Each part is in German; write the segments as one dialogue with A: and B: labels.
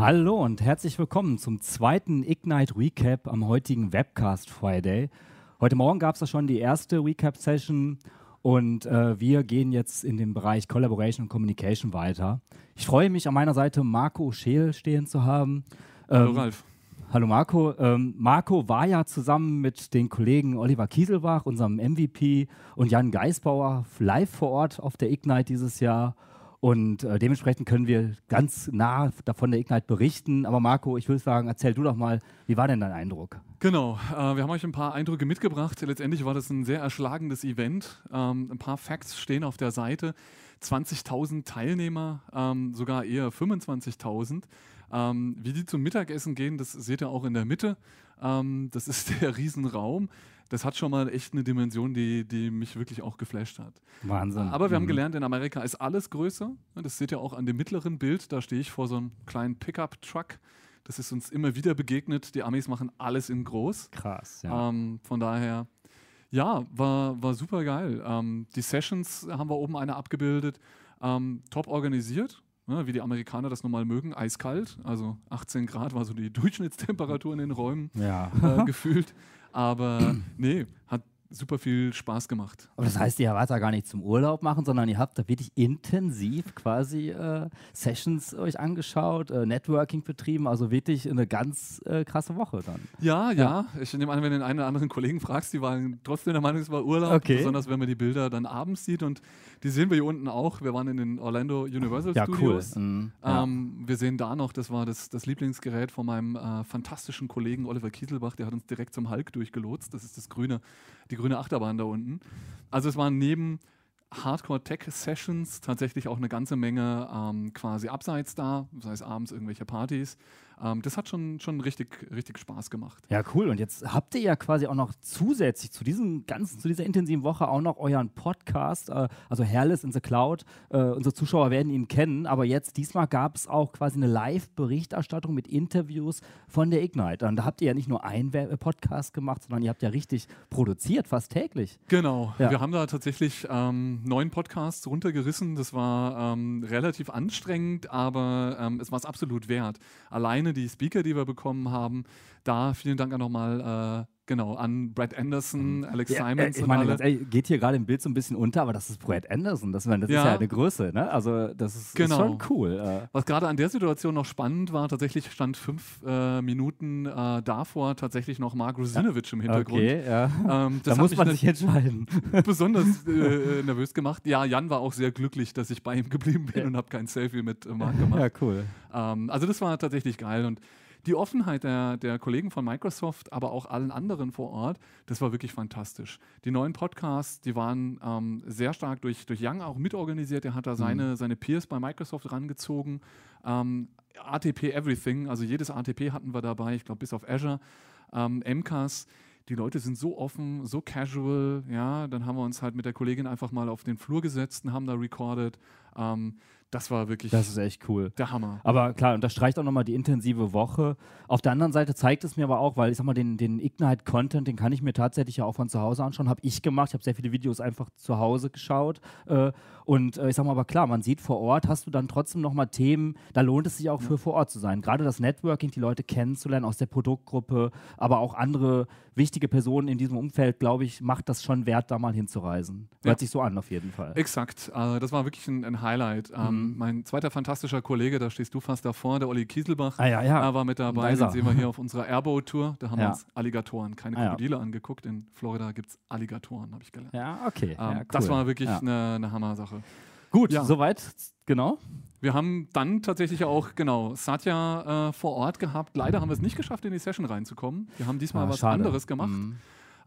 A: Hallo und herzlich willkommen zum zweiten Ignite Recap am heutigen Webcast Friday. Heute Morgen gab es ja schon die erste Recap-Session und äh, wir gehen jetzt in den Bereich Collaboration und Communication weiter. Ich freue mich, an meiner Seite Marco Scheel stehen zu haben.
B: Ähm, Hallo Ralf.
A: Hallo Marco. Ähm, Marco war ja zusammen mit den Kollegen Oliver Kieselbach, unserem MVP, und Jan Geisbauer live vor Ort auf der Ignite dieses Jahr. Und äh, dementsprechend können wir ganz nah davon der Ignite berichten. Aber Marco, ich würde sagen, erzähl du doch mal, wie war denn dein Eindruck?
B: Genau, äh, wir haben euch ein paar Eindrücke mitgebracht. Letztendlich war das ein sehr erschlagendes Event. Ähm, ein paar Facts stehen auf der Seite. 20.000 Teilnehmer, ähm, sogar eher 25.000. Ähm, wie die zum Mittagessen gehen, das seht ihr auch in der Mitte. Ähm, das ist der Riesenraum das hat schon mal echt eine Dimension, die, die mich wirklich auch geflasht hat.
A: Wahnsinn.
B: Aber wir mhm. haben gelernt, in Amerika ist alles größer. Das seht ihr auch an dem mittleren Bild. Da stehe ich vor so einem kleinen Pickup-Truck. Das ist uns immer wieder begegnet. Die Amis machen alles in groß.
A: Krass, ja.
B: Ähm, von daher, ja, war, war super geil. Ähm, die Sessions haben wir oben eine abgebildet. Ähm, top organisiert. Ne, wie die Amerikaner das normal mögen, eiskalt. Also 18 Grad war so die Durchschnittstemperatur in den Räumen
A: ja.
B: äh, gefühlt. Aber nee, hat super viel Spaß gemacht.
A: Aber das heißt, ihr wart da gar nicht zum Urlaub machen, sondern ihr habt da wirklich intensiv quasi äh, Sessions euch angeschaut, äh, Networking betrieben, also wirklich eine ganz äh, krasse Woche dann.
B: Ja, ja, ja, Ich nehme an, wenn du den einen oder anderen Kollegen fragst, die waren trotzdem der Meinung, es war Urlaub,
A: okay.
B: besonders wenn man die Bilder dann abends sieht und die sehen wir hier unten auch. Wir waren in den Orlando Universal
A: ja,
B: Studios.
A: Cool. Mhm,
B: ja. Ähm, wir sehen da noch, das war das, das Lieblingsgerät von meinem äh, fantastischen Kollegen Oliver Kieselbach, der hat uns direkt zum Hulk durchgelotst. Das ist das grüne, die grüne Achterbahn da unten. Also es waren neben Hardcore-Tech-Sessions tatsächlich auch eine ganze Menge ähm, quasi abseits da, sei es abends irgendwelche Partys. Ähm, das hat schon, schon richtig, richtig Spaß gemacht.
A: Ja, cool. Und jetzt habt ihr ja quasi auch noch zusätzlich zu diesem ganzen, zu dieser intensiven Woche auch noch euren Podcast, äh, also Hairless in the Cloud. Äh, unsere Zuschauer werden ihn kennen, aber jetzt diesmal gab es auch quasi eine Live-Berichterstattung mit Interviews von der Ignite. Und da habt ihr ja nicht nur einen Podcast gemacht, sondern ihr habt ja richtig produziert, fast täglich.
B: Genau. Ja. Wir haben da tatsächlich ähm, neun Podcasts runtergerissen. Das war ähm, relativ anstrengend, aber ähm, es war es absolut wert. Alleine die Speaker, die wir bekommen haben. Da vielen Dank auch nochmal äh, genau, an Brad Anderson, mhm. Alex ja, Simons.
A: ich meine, ganz ehrlich, geht hier gerade im Bild so ein bisschen unter, aber das ist Brad Anderson. Das, das ja. ist ja eine Größe, ne? Also das ist, genau. ist schon cool. Äh.
B: Was gerade an der Situation noch spannend war, tatsächlich stand fünf äh, Minuten äh, davor tatsächlich noch Mark Rusinovic im Hintergrund.
A: Okay, ja. Ähm, da muss man sich entscheiden.
B: Besonders äh, nervös gemacht. Ja, Jan war auch sehr glücklich, dass ich bei ihm geblieben bin und habe kein Selfie mit Mark gemacht.
A: Ja, cool.
B: Ähm, also das war tatsächlich geil und die Offenheit der, der Kollegen von Microsoft, aber auch allen anderen vor Ort, das war wirklich fantastisch. Die neuen Podcasts, die waren ähm, sehr stark durch, durch Young auch mitorganisiert. Er hat da seine, mhm. seine Peers bei Microsoft rangezogen. Ähm, ATP Everything, also jedes ATP hatten wir dabei, ich glaube bis auf Azure. Ähm, MCAS, die Leute sind so offen, so casual, ja, dann haben wir uns halt mit der Kollegin einfach mal auf den Flur gesetzt und haben da recorded. Ähm, das war wirklich.
A: Das ist echt cool.
B: Der Hammer.
A: Aber klar, unterstreicht auch nochmal die intensive Woche. Auf der anderen Seite zeigt es mir aber auch, weil ich sag mal, den, den Ignite-Content, den kann ich mir tatsächlich ja auch von zu Hause anschauen. Habe ich gemacht. Ich habe sehr viele Videos einfach zu Hause geschaut. Äh, und äh, ich sag mal, aber klar, man sieht vor Ort, hast du dann trotzdem nochmal Themen, da lohnt es sich auch ja. für vor Ort zu sein. Gerade das Networking, die Leute kennenzulernen aus der Produktgruppe, aber auch andere wichtige Personen in diesem Umfeld, glaube ich, macht das schon wert, da mal hinzureisen. Hört sich so an, auf jeden Fall.
B: Exakt. Äh, das war wirklich ein, ein Highlight. Ähm, Mhm. Mein zweiter fantastischer Kollege, da stehst du fast davor, der Olli Kieselbach,
A: ah, ja, ja.
B: war mit dabei. Den sehen wir hier auf unserer Airboat-Tour. Da haben ja. wir uns Alligatoren, keine ah, Krokodile ja. angeguckt. In Florida gibt es Alligatoren, habe ich gelernt.
A: Ja, okay. Ähm,
B: cool. Das war wirklich eine, eine Hammer-Sache.
A: Gut, soweit, genau.
B: Wir haben dann tatsächlich auch, genau, Satya äh, vor Ort gehabt. Leider haben wir es nicht geschafft, in die Session reinzukommen. Wir haben diesmal ah, was schade. anderes gemacht. Mhm.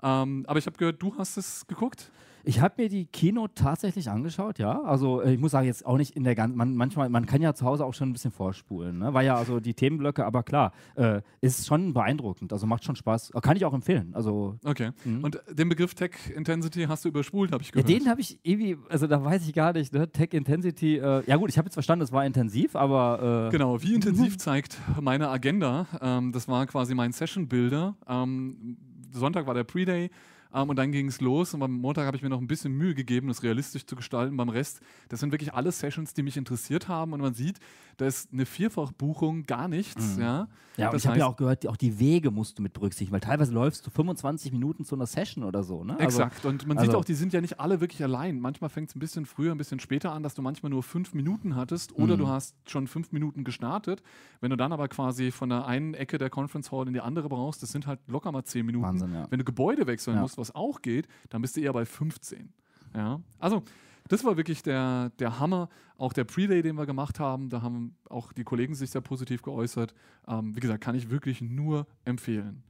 B: Ähm, aber ich habe gehört, du hast es geguckt.
A: Ich habe mir die Kino tatsächlich angeschaut, ja. Also äh, ich muss sagen, jetzt auch nicht in der ganzen, man, manchmal, man kann ja zu Hause auch schon ein bisschen vorspulen. Ne? War ja also die Themenblöcke, aber klar, äh, ist schon beeindruckend. Also macht schon Spaß. Kann ich auch empfehlen. Also,
B: okay. Mh. Und den Begriff Tech Intensity hast du überspult, habe ich gehört.
A: Ja, den habe ich irgendwie, also da weiß ich gar nicht, ne? Tech Intensity, äh, ja gut, ich habe jetzt verstanden, es war intensiv, aber.
B: Äh, genau, wie intensiv zeigt meine Agenda. Ähm, das war quasi mein Session-Builder. Ähm, Sonntag war der Pre-Day. Ähm, und dann ging es los. Und am Montag habe ich mir noch ein bisschen Mühe gegeben, das realistisch zu gestalten. Beim Rest, das sind wirklich alle Sessions, die mich interessiert haben. Und man sieht, da ist eine Vierfachbuchung gar nichts. Mhm. Ja,
A: ja und ich habe ja auch gehört, auch die Wege musst du mit berücksichtigen, weil teilweise läufst du 25 Minuten zu einer Session oder so. Ne?
B: Also, Exakt. Und man also, sieht auch, die sind ja nicht alle wirklich allein. Manchmal fängt es ein bisschen früher, ein bisschen später an, dass du manchmal nur fünf Minuten hattest oder mhm. du hast schon fünf Minuten gestartet. Wenn du dann aber quasi von der einen Ecke der Conference Hall in die andere brauchst, das sind halt locker mal zehn Minuten. Wahnsinn, ja. Wenn du Gebäude wechseln ja. musst, was auch geht, dann bist du eher bei 15. Ja? Also, das war wirklich der, der Hammer. Auch der Pre-Day, den wir gemacht haben, da haben auch die Kollegen sich sehr positiv geäußert. Ähm, wie gesagt, kann ich wirklich nur empfehlen.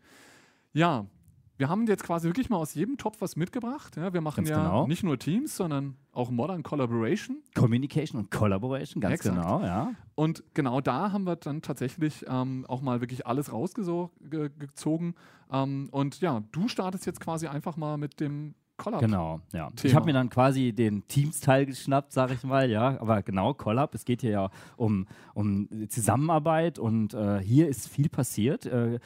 B: Ja, wir haben jetzt quasi wirklich mal aus jedem Topf was mitgebracht. Ja, wir machen ganz ja genau. nicht nur Teams, sondern auch Modern Collaboration.
A: Communication und Collaboration, ganz Exakt. genau, ja.
B: Und genau da haben wir dann tatsächlich ähm, auch mal wirklich alles rausgezogen. Ähm, und ja, du startest jetzt quasi einfach mal mit dem Collab.
A: Genau, ja. Thema. Ich habe mir dann quasi den Teams-Teil geschnappt, sage ich mal, ja. Aber genau, Collab, es geht hier ja um, um Zusammenarbeit und äh, hier ist viel passiert. Äh,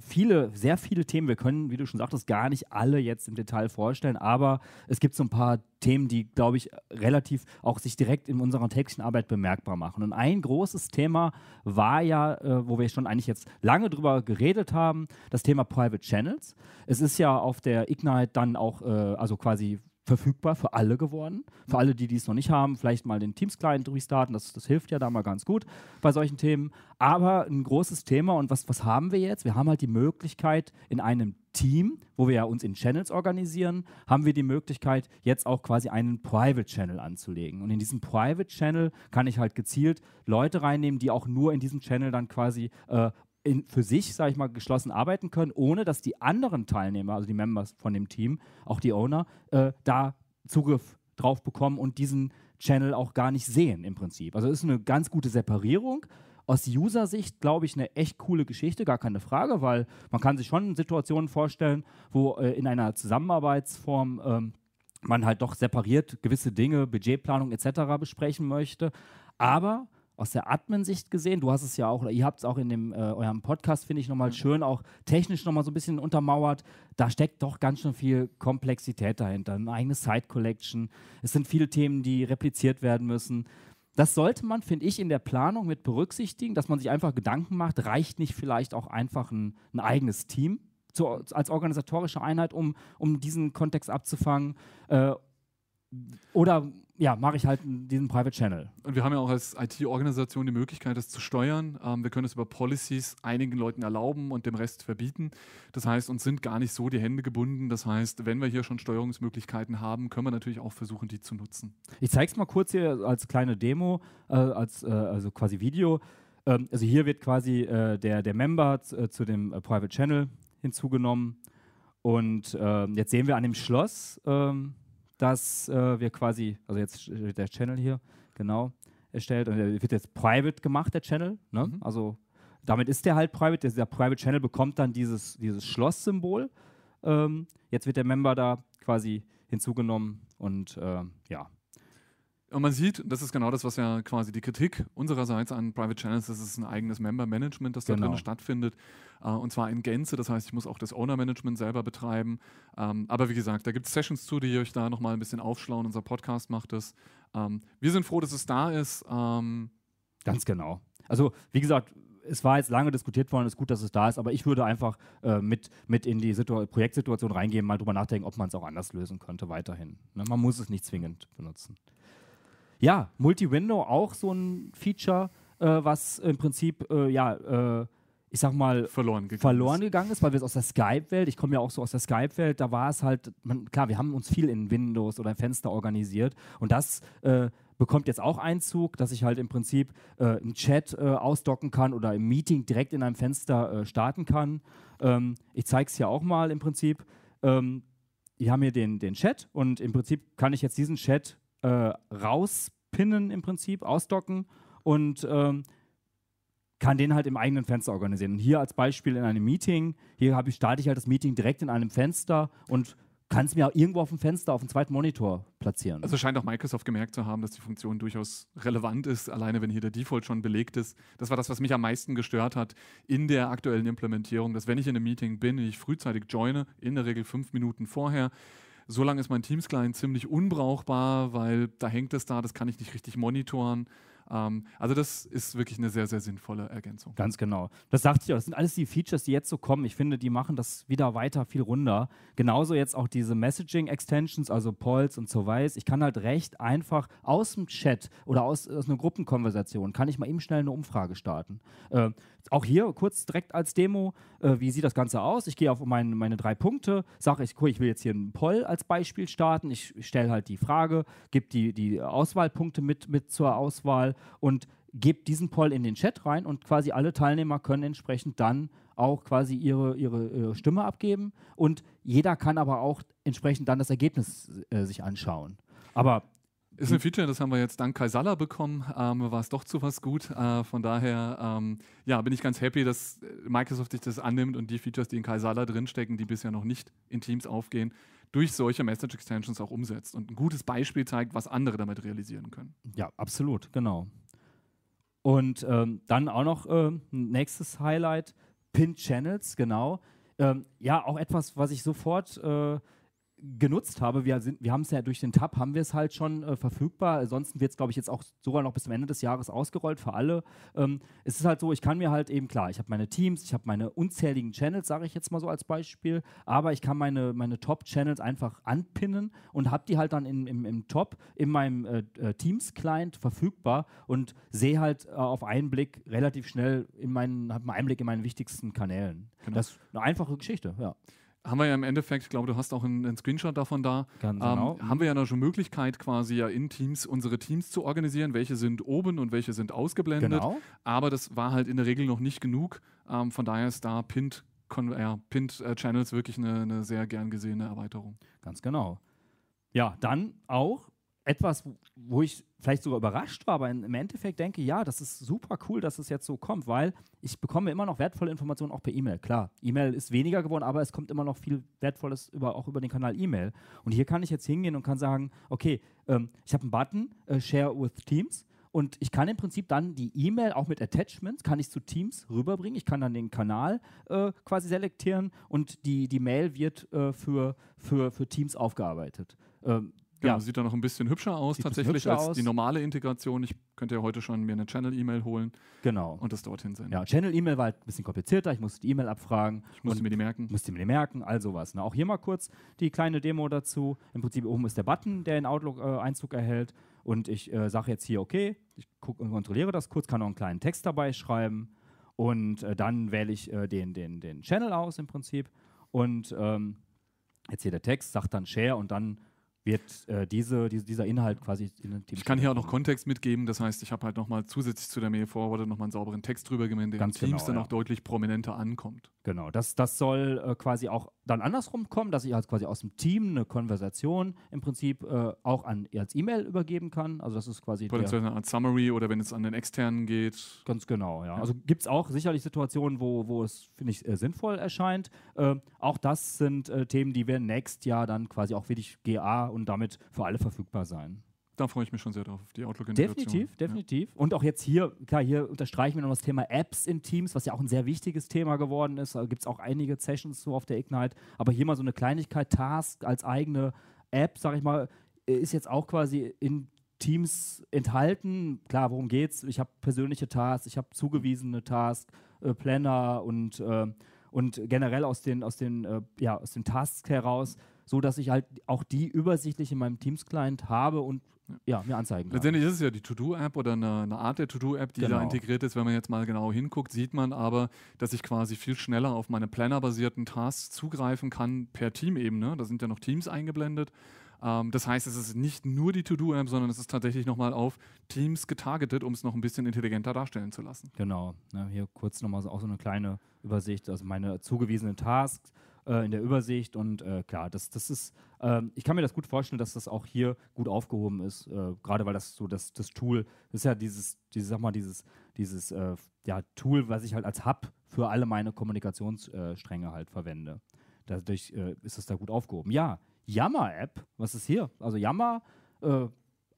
A: viele, sehr viele Themen. Wir können, wie du schon sagtest, gar nicht alle jetzt im Detail vorstellen, aber es gibt so ein paar Themen, die, glaube ich, relativ auch sich direkt in unserer täglichen Arbeit bemerkbar machen. Und ein großes Thema war ja, äh, wo wir schon eigentlich jetzt lange drüber geredet haben, das Thema Private Channels. Es ist ja auf der Ignite dann auch, äh, also quasi verfügbar für alle geworden. Für alle, die dies noch nicht haben, vielleicht mal den Teams-Client restarten, das, das hilft ja da mal ganz gut bei solchen Themen. Aber ein großes Thema und was, was haben wir jetzt? Wir haben halt die Möglichkeit in einem Team, wo wir ja uns in Channels organisieren, haben wir die Möglichkeit, jetzt auch quasi einen Private Channel anzulegen. Und in diesem Private Channel kann ich halt gezielt Leute reinnehmen, die auch nur in diesem Channel dann quasi äh, in, für sich, sage ich mal, geschlossen arbeiten können, ohne dass die anderen Teilnehmer, also die Members von dem Team, auch die Owner, äh, da Zugriff drauf bekommen und diesen Channel auch gar nicht sehen im Prinzip. Also es ist eine ganz gute Separierung. Aus User-Sicht, glaube ich, eine echt coole Geschichte, gar keine Frage, weil man kann sich schon Situationen vorstellen, wo äh, in einer Zusammenarbeitsform ähm, man halt doch separiert gewisse Dinge, Budgetplanung etc. besprechen möchte. Aber aus der Admin-Sicht gesehen, du hast es ja auch, oder ihr habt es auch in dem, äh, eurem Podcast, finde ich, nochmal schön, auch technisch nochmal so ein bisschen untermauert. Da steckt doch ganz schön viel Komplexität dahinter. Eine eigene Site-Collection. Es sind viele Themen, die repliziert werden müssen. Das sollte man, finde ich, in der Planung mit berücksichtigen, dass man sich einfach Gedanken macht, reicht nicht vielleicht auch einfach ein, ein eigenes Team zu, als organisatorische Einheit, um, um diesen Kontext abzufangen? Äh, oder ja, mache ich halt diesen Private Channel.
B: Und wir haben ja auch als IT-Organisation die Möglichkeit, das zu steuern. Ähm, wir können es über Policies einigen Leuten erlauben und dem Rest verbieten. Das heißt, uns sind gar nicht so die Hände gebunden. Das heißt, wenn wir hier schon Steuerungsmöglichkeiten haben, können wir natürlich auch versuchen, die zu nutzen.
A: Ich zeige es mal kurz hier als kleine Demo, äh, als äh, also quasi Video. Ähm, also hier wird quasi äh, der, der Member äh, zu dem äh, Private Channel hinzugenommen. Und ähm, jetzt sehen wir an dem Schloss, ähm, dass äh, wir quasi, also jetzt der Channel hier, genau, erstellt und der wird jetzt private gemacht, der Channel. Ne? Mhm. Also damit ist der halt private. Der, Private Channel bekommt dann dieses, dieses Schloss-Symbol. Ähm, jetzt wird der Member da quasi hinzugenommen und äh, ja,
B: und man sieht, das ist genau das, was ja quasi die Kritik unsererseits an Private Channels, das ist ein eigenes Member-Management, das da genau. drin stattfindet. Äh, und zwar in Gänze, das heißt, ich muss auch das Owner-Management selber betreiben. Ähm, aber wie gesagt, da gibt es Sessions zu, die euch da nochmal ein bisschen aufschlauen. Unser Podcast macht das. Ähm, wir sind froh, dass es da ist. Ähm
A: Ganz genau. Also, wie gesagt, es war jetzt lange diskutiert worden, es ist gut, dass es da ist, aber ich würde einfach äh, mit, mit in die Situ Projektsituation reingehen, mal drüber nachdenken, ob man es auch anders lösen könnte weiterhin. Ne? Man muss es nicht zwingend benutzen. Ja, Multi-Window auch so ein Feature, äh, was im Prinzip, äh, ja, äh, ich sag mal,
B: verloren gegangen,
A: verloren ist. gegangen ist, weil wir es aus der Skype-Welt, ich komme ja auch so aus der Skype-Welt, da war es halt, man, klar, wir haben uns viel in Windows oder Fenster organisiert und das äh, bekommt jetzt auch Einzug, dass ich halt im Prinzip äh, einen Chat äh, ausdocken kann oder im Meeting direkt in einem Fenster äh, starten kann. Ähm, ich zeige es hier auch mal im Prinzip. Ähm, wir haben hier den, den Chat und im Prinzip kann ich jetzt diesen Chat äh, rauspinnen im Prinzip, ausdocken und ähm, kann den halt im eigenen Fenster organisieren. Und hier als Beispiel in einem Meeting, hier ich, starte ich halt das Meeting direkt in einem Fenster und kann es mir auch irgendwo auf dem Fenster, auf dem zweiten Monitor platzieren.
B: Also scheint auch Microsoft gemerkt zu haben, dass die Funktion durchaus relevant ist, alleine wenn hier der Default schon belegt ist. Das war das, was mich am meisten gestört hat in der aktuellen Implementierung, dass wenn ich in einem Meeting bin, ich frühzeitig joine, in der Regel fünf Minuten vorher, so lange ist mein Teams-Client ziemlich unbrauchbar, weil da hängt es da, das kann ich nicht richtig monitoren. Ähm, also das ist wirklich eine sehr, sehr sinnvolle Ergänzung.
A: Ganz genau. Das sagte ich auch. Das sind alles die Features, die jetzt so kommen. Ich finde, die machen das wieder weiter viel runder. Genauso jetzt auch diese Messaging-Extensions, also Polls und so weiter. Ich kann halt recht einfach aus dem Chat oder aus, aus einer Gruppenkonversation, kann ich mal eben schnell eine Umfrage starten. Äh, auch hier kurz direkt als Demo, äh, wie sieht das Ganze aus? Ich gehe auf mein, meine drei Punkte, sage ich, cool, ich will jetzt hier einen Poll als Beispiel starten. Ich stelle halt die Frage, gebe die, die Auswahlpunkte mit, mit zur Auswahl und gebe diesen Poll in den Chat rein und quasi alle Teilnehmer können entsprechend dann auch quasi ihre, ihre, ihre Stimme abgeben und jeder kann aber auch entsprechend dann das Ergebnis äh, sich anschauen. Aber
B: ist ein Feature, das haben wir jetzt dank Kaisala bekommen. Ähm, war es doch zu was gut. Äh, von daher ähm, ja, bin ich ganz happy, dass Microsoft sich das annimmt und die Features, die in Kaisala drinstecken, die bisher noch nicht in Teams aufgehen, durch solche Message Extensions auch umsetzt und ein gutes Beispiel zeigt, was andere damit realisieren können.
A: Ja, absolut, genau. Und ähm, dann auch noch äh, nächstes Highlight, Pin Channels, genau. Ähm, ja, auch etwas, was ich sofort äh, genutzt habe. Wir, wir haben es ja durch den Tab, haben wir es halt schon äh, verfügbar. Ansonsten wird es, glaube ich, jetzt auch sogar noch bis zum Ende des Jahres ausgerollt für alle. Ähm, es ist halt so, ich kann mir halt eben, klar, ich habe meine Teams, ich habe meine unzähligen Channels, sage ich jetzt mal so als Beispiel, aber ich kann meine, meine Top-Channels einfach anpinnen und habe die halt dann in, im, im Top in meinem äh, äh, Teams-Client verfügbar und sehe halt äh, auf einen Blick relativ schnell in meinen, habe einen Einblick in meinen wichtigsten Kanälen. Genau. Das ist eine einfache Geschichte, ja
B: haben wir ja im Endeffekt, ich glaube, du hast auch einen, einen Screenshot davon da.
A: Ganz ähm, genau.
B: Haben wir ja noch schon Möglichkeit, quasi ja in Teams unsere Teams zu organisieren. Welche sind oben und welche sind ausgeblendet. Genau. Aber das war halt in der Regel noch nicht genug. Ähm, von daher ist da Pinned, ja, Pinned äh, Channels wirklich eine, eine sehr gern gesehene Erweiterung.
A: Ganz genau. Ja, dann auch etwas, wo ich vielleicht sogar überrascht war, aber im Endeffekt denke, ja, das ist super cool, dass es jetzt so kommt, weil ich bekomme immer noch wertvolle Informationen auch per E-Mail. Klar, E-Mail ist weniger geworden, aber es kommt immer noch viel Wertvolles über, auch über den Kanal E-Mail. Und hier kann ich jetzt hingehen und kann sagen, okay, ähm, ich habe einen Button, äh, Share with Teams. Und ich kann im Prinzip dann die E-Mail auch mit Attachments, kann ich zu Teams rüberbringen. Ich kann dann den Kanal äh, quasi selektieren und die, die Mail wird äh, für, für, für Teams aufgearbeitet. Ähm,
B: Genau, ja. sieht da noch ein bisschen hübscher aus sieht tatsächlich hübscher als aus. die normale Integration. Ich könnte ja heute schon mir eine Channel-E-Mail holen
A: genau.
B: und das dorthin senden.
A: Ja, Channel-E-Mail war halt ein bisschen komplizierter. Ich musste die E-Mail abfragen.
B: Ich musste mir die merken.
A: Musste mir die merken, all sowas. Ne? Auch hier mal kurz die kleine Demo dazu. Im Prinzip oben ist der Button, der in Outlook äh, Einzug erhält. Und ich äh, sage jetzt hier, okay, ich guck, kontrolliere das kurz, kann noch einen kleinen Text dabei schreiben. Und äh, dann wähle ich äh, den, den, den Channel aus im Prinzip. Und ähm, jetzt hier der Text, sagt dann Share und dann wird äh, diese, diese, dieser Inhalt quasi in den
B: Teams. Ich kann hier auch noch Kontext mitgeben, das heißt, ich habe halt nochmal zusätzlich zu der Mail Forward nochmal einen sauberen Text drüber gemeint, der Ganz in Teams genau, dann ja. auch deutlich prominenter ankommt.
A: Genau, das, das soll äh, quasi auch dann andersrum kommen, dass ich halt quasi aus dem Team eine Konversation im Prinzip äh, auch an, als E-Mail übergeben kann. Also das ist quasi
B: Potenziell eine Art Summary oder wenn es an den externen geht.
A: Ganz genau, ja. ja. Also gibt es auch sicherlich Situationen, wo, wo es, finde ich, äh, sinnvoll erscheint. Äh, auch das sind äh, Themen, die werden nächstes Jahr dann quasi auch wirklich GA und damit für alle verfügbar sein.
B: Da freue ich mich schon sehr drauf, auf die
A: Outlook-Integration. Definitiv, definitiv. Ja. Und auch jetzt hier, klar, hier unterstreichen wir noch das Thema Apps in Teams, was ja auch ein sehr wichtiges Thema geworden ist. Da gibt es auch einige Sessions so auf der Ignite. Aber hier mal so eine Kleinigkeit, Task als eigene App, sag ich mal, ist jetzt auch quasi in Teams enthalten. Klar, worum geht's? Ich habe persönliche Tasks, ich habe zugewiesene Tasks, äh, Planner und, äh, und generell aus den, aus den, äh, ja, aus den Tasks heraus so dass ich halt auch die übersichtlich in meinem Teams-Client habe und ja, mir anzeigen kann.
B: Letztendlich ist es ja die To-Do-App oder eine, eine, Art der To-Do-App, die genau. da integriert ist. Wenn man jetzt mal genau hinguckt, sieht man aber, dass ich quasi viel schneller auf meine Planner-basierten Tasks zugreifen kann per Teamebene. Da sind ja noch Teams eingeblendet. Ähm, das heißt, es ist nicht nur die To-Do-App, sondern es ist tatsächlich nochmal auf Teams getargetet, um es noch ein bisschen intelligenter darstellen zu lassen.
A: Genau. Ja, hier kurz nochmal so, auch so eine kleine Übersicht. Also meine zugewiesenen Tasks äh, in der Übersicht. Und äh, klar, das, das ist, äh, ich kann mir das gut vorstellen, dass das auch hier gut aufgehoben ist, äh, gerade weil das so das, das Tool, das ist ja dieses, dieses, sag mal, dieses, dieses äh, ja, Tool, was ich halt als Hub für alle meine Kommunikationsstränge halt verwende. Dadurch äh, ist es da gut aufgehoben. Ja, Yammer-App. Was ist hier? Also Yammer äh,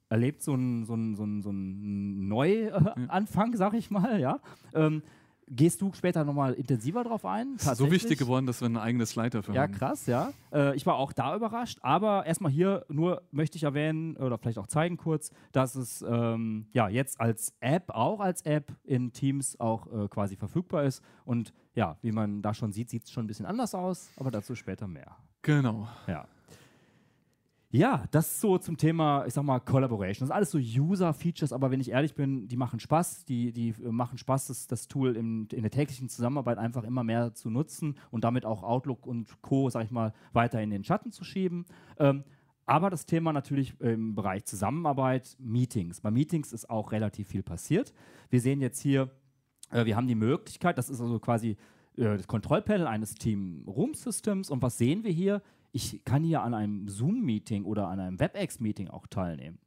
A: erlebt so einen so so ein, so ein Neuanfang, äh, sag ich mal, ja. Ähm, Gehst du später nochmal intensiver drauf ein?
B: So wichtig geworden, dass wir ein eigenes Slide dafür
A: ja,
B: haben.
A: Ja, krass, ja. Äh, ich war auch da überrascht, aber erstmal hier nur möchte ich erwähnen oder vielleicht auch zeigen kurz, dass es ähm, ja jetzt als App, auch als App in Teams auch äh, quasi verfügbar ist. Und ja, wie man da schon sieht, sieht es schon ein bisschen anders aus, aber dazu später mehr.
B: Genau.
A: Ja. Ja, das so zum Thema, ich sag mal, Collaboration. Das ist alles so User-Features, aber wenn ich ehrlich bin, die machen Spaß. Die, die äh, machen Spaß, das, das Tool in, in der täglichen Zusammenarbeit einfach immer mehr zu nutzen und damit auch Outlook und Co., sag ich mal, weiter in den Schatten zu schieben. Ähm, aber das Thema natürlich im Bereich Zusammenarbeit, Meetings. Bei Meetings ist auch relativ viel passiert. Wir sehen jetzt hier, äh, wir haben die Möglichkeit, das ist also quasi äh, das Kontrollpanel eines Team Room Systems. Und was sehen wir hier? Ich kann hier an einem Zoom-Meeting oder an einem WebEx-Meeting auch teilnehmen.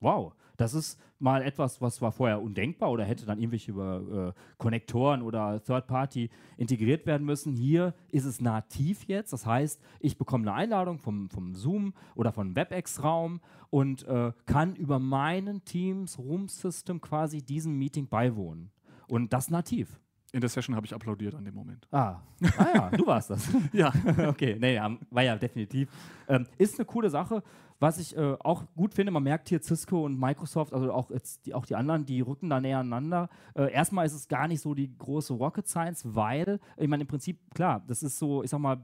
A: Wow, das ist mal etwas, was war vorher undenkbar oder hätte dann irgendwelche über äh, Konnektoren oder Third-Party integriert werden müssen. Hier ist es nativ jetzt. Das heißt, ich bekomme eine Einladung vom, vom Zoom oder vom WebEx-Raum und äh, kann über meinen Teams Room-System quasi diesem Meeting beiwohnen. Und das nativ.
B: In der Session habe ich applaudiert an dem Moment.
A: Ah, ah ja, du warst das.
B: ja.
A: okay, nee, war ja definitiv. Ähm, ist eine coole Sache. Was ich äh, auch gut finde, man merkt hier Cisco und Microsoft, also auch, jetzt die, auch die anderen, die rücken da näher aneinander. Äh, erstmal ist es gar nicht so die große Rocket Science, weil, ich meine, im Prinzip, klar, das ist so, ich sag mal,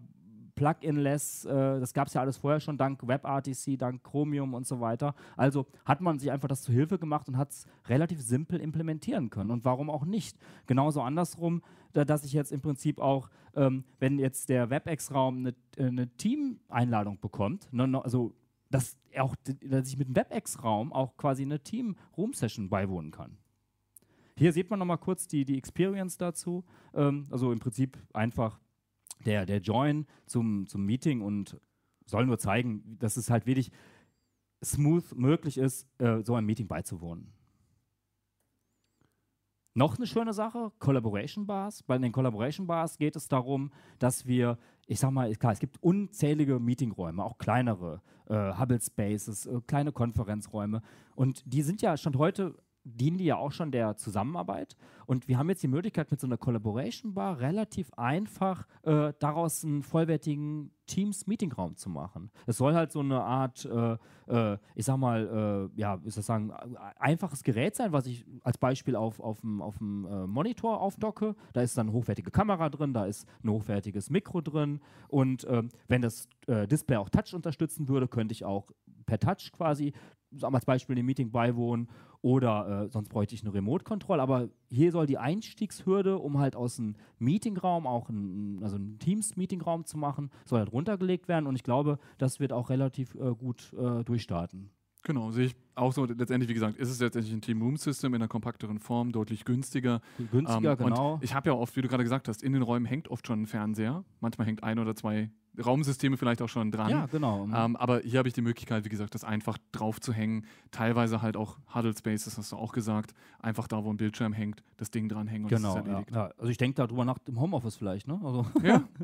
A: Plugin-less, äh, das gab es ja alles vorher schon, dank WebRTC, dank Chromium und so weiter. Also hat man sich einfach das zu Hilfe gemacht und hat es relativ simpel implementieren können. Und warum auch nicht? Genauso andersrum, da, dass ich jetzt im Prinzip auch, ähm, wenn jetzt der WebEx-Raum eine, äh, eine Team-Einladung bekommt, ne, ne, also dass, auch, dass ich mit dem WebEx-Raum auch quasi eine Team-Room-Session beiwohnen kann. Hier sieht man nochmal kurz die, die Experience dazu. Ähm, also im Prinzip einfach der, der Join zum, zum Meeting und soll nur zeigen, dass es halt wirklich smooth möglich ist, äh, so einem Meeting beizuwohnen. Noch eine schöne Sache, Collaboration Bars. Bei den Collaboration Bars geht es darum, dass wir, ich sag mal, klar, es gibt unzählige Meetingräume, auch kleinere, äh, Hubble Spaces, äh, kleine Konferenzräume. Und die sind ja schon heute dienen die ja auch schon der Zusammenarbeit. Und wir haben jetzt die Möglichkeit, mit so einer Collaboration Bar relativ einfach äh, daraus einen vollwertigen Teams-Meetingraum zu machen. Es soll halt so eine Art, äh, äh, ich sag mal, äh, ja, wie soll ich sagen, einfaches Gerät sein, was ich als Beispiel auf, auf dem, auf dem äh, Monitor aufdocke. Da ist dann eine hochwertige Kamera drin, da ist ein hochwertiges Mikro drin. Und ähm, wenn das äh, Display auch Touch unterstützen würde, könnte ich auch per Touch quasi als Beispiel dem Meeting beiwohnen oder äh, sonst bräuchte ich eine Remote-Control. Aber hier soll die Einstiegshürde, um halt aus einem Meetingraum auch ein, also einen Teams-Meetingraum zu machen, soll halt runtergelegt werden und ich glaube, das wird auch relativ äh, gut äh, durchstarten.
B: Genau, sehe ich auch so. Letztendlich, wie gesagt, ist es letztendlich ein Team Room System in einer kompakteren Form, deutlich günstiger.
A: Günstiger, ähm, genau.
B: ich habe ja oft, wie du gerade gesagt hast, in den Räumen hängt oft schon ein Fernseher. Manchmal hängt ein oder zwei Raumsysteme vielleicht auch schon dran.
A: Ja, genau.
B: Ähm, aber hier habe ich die Möglichkeit, wie gesagt, das einfach drauf zu hängen. Teilweise halt auch Huddle Spaces, hast du auch gesagt. Einfach da, wo ein Bildschirm hängt, das Ding dranhängen und
A: genau,
B: das ist erledigt.
A: Ja, ja. Also ich denke darüber nach im Homeoffice vielleicht, ne? Also
B: ja.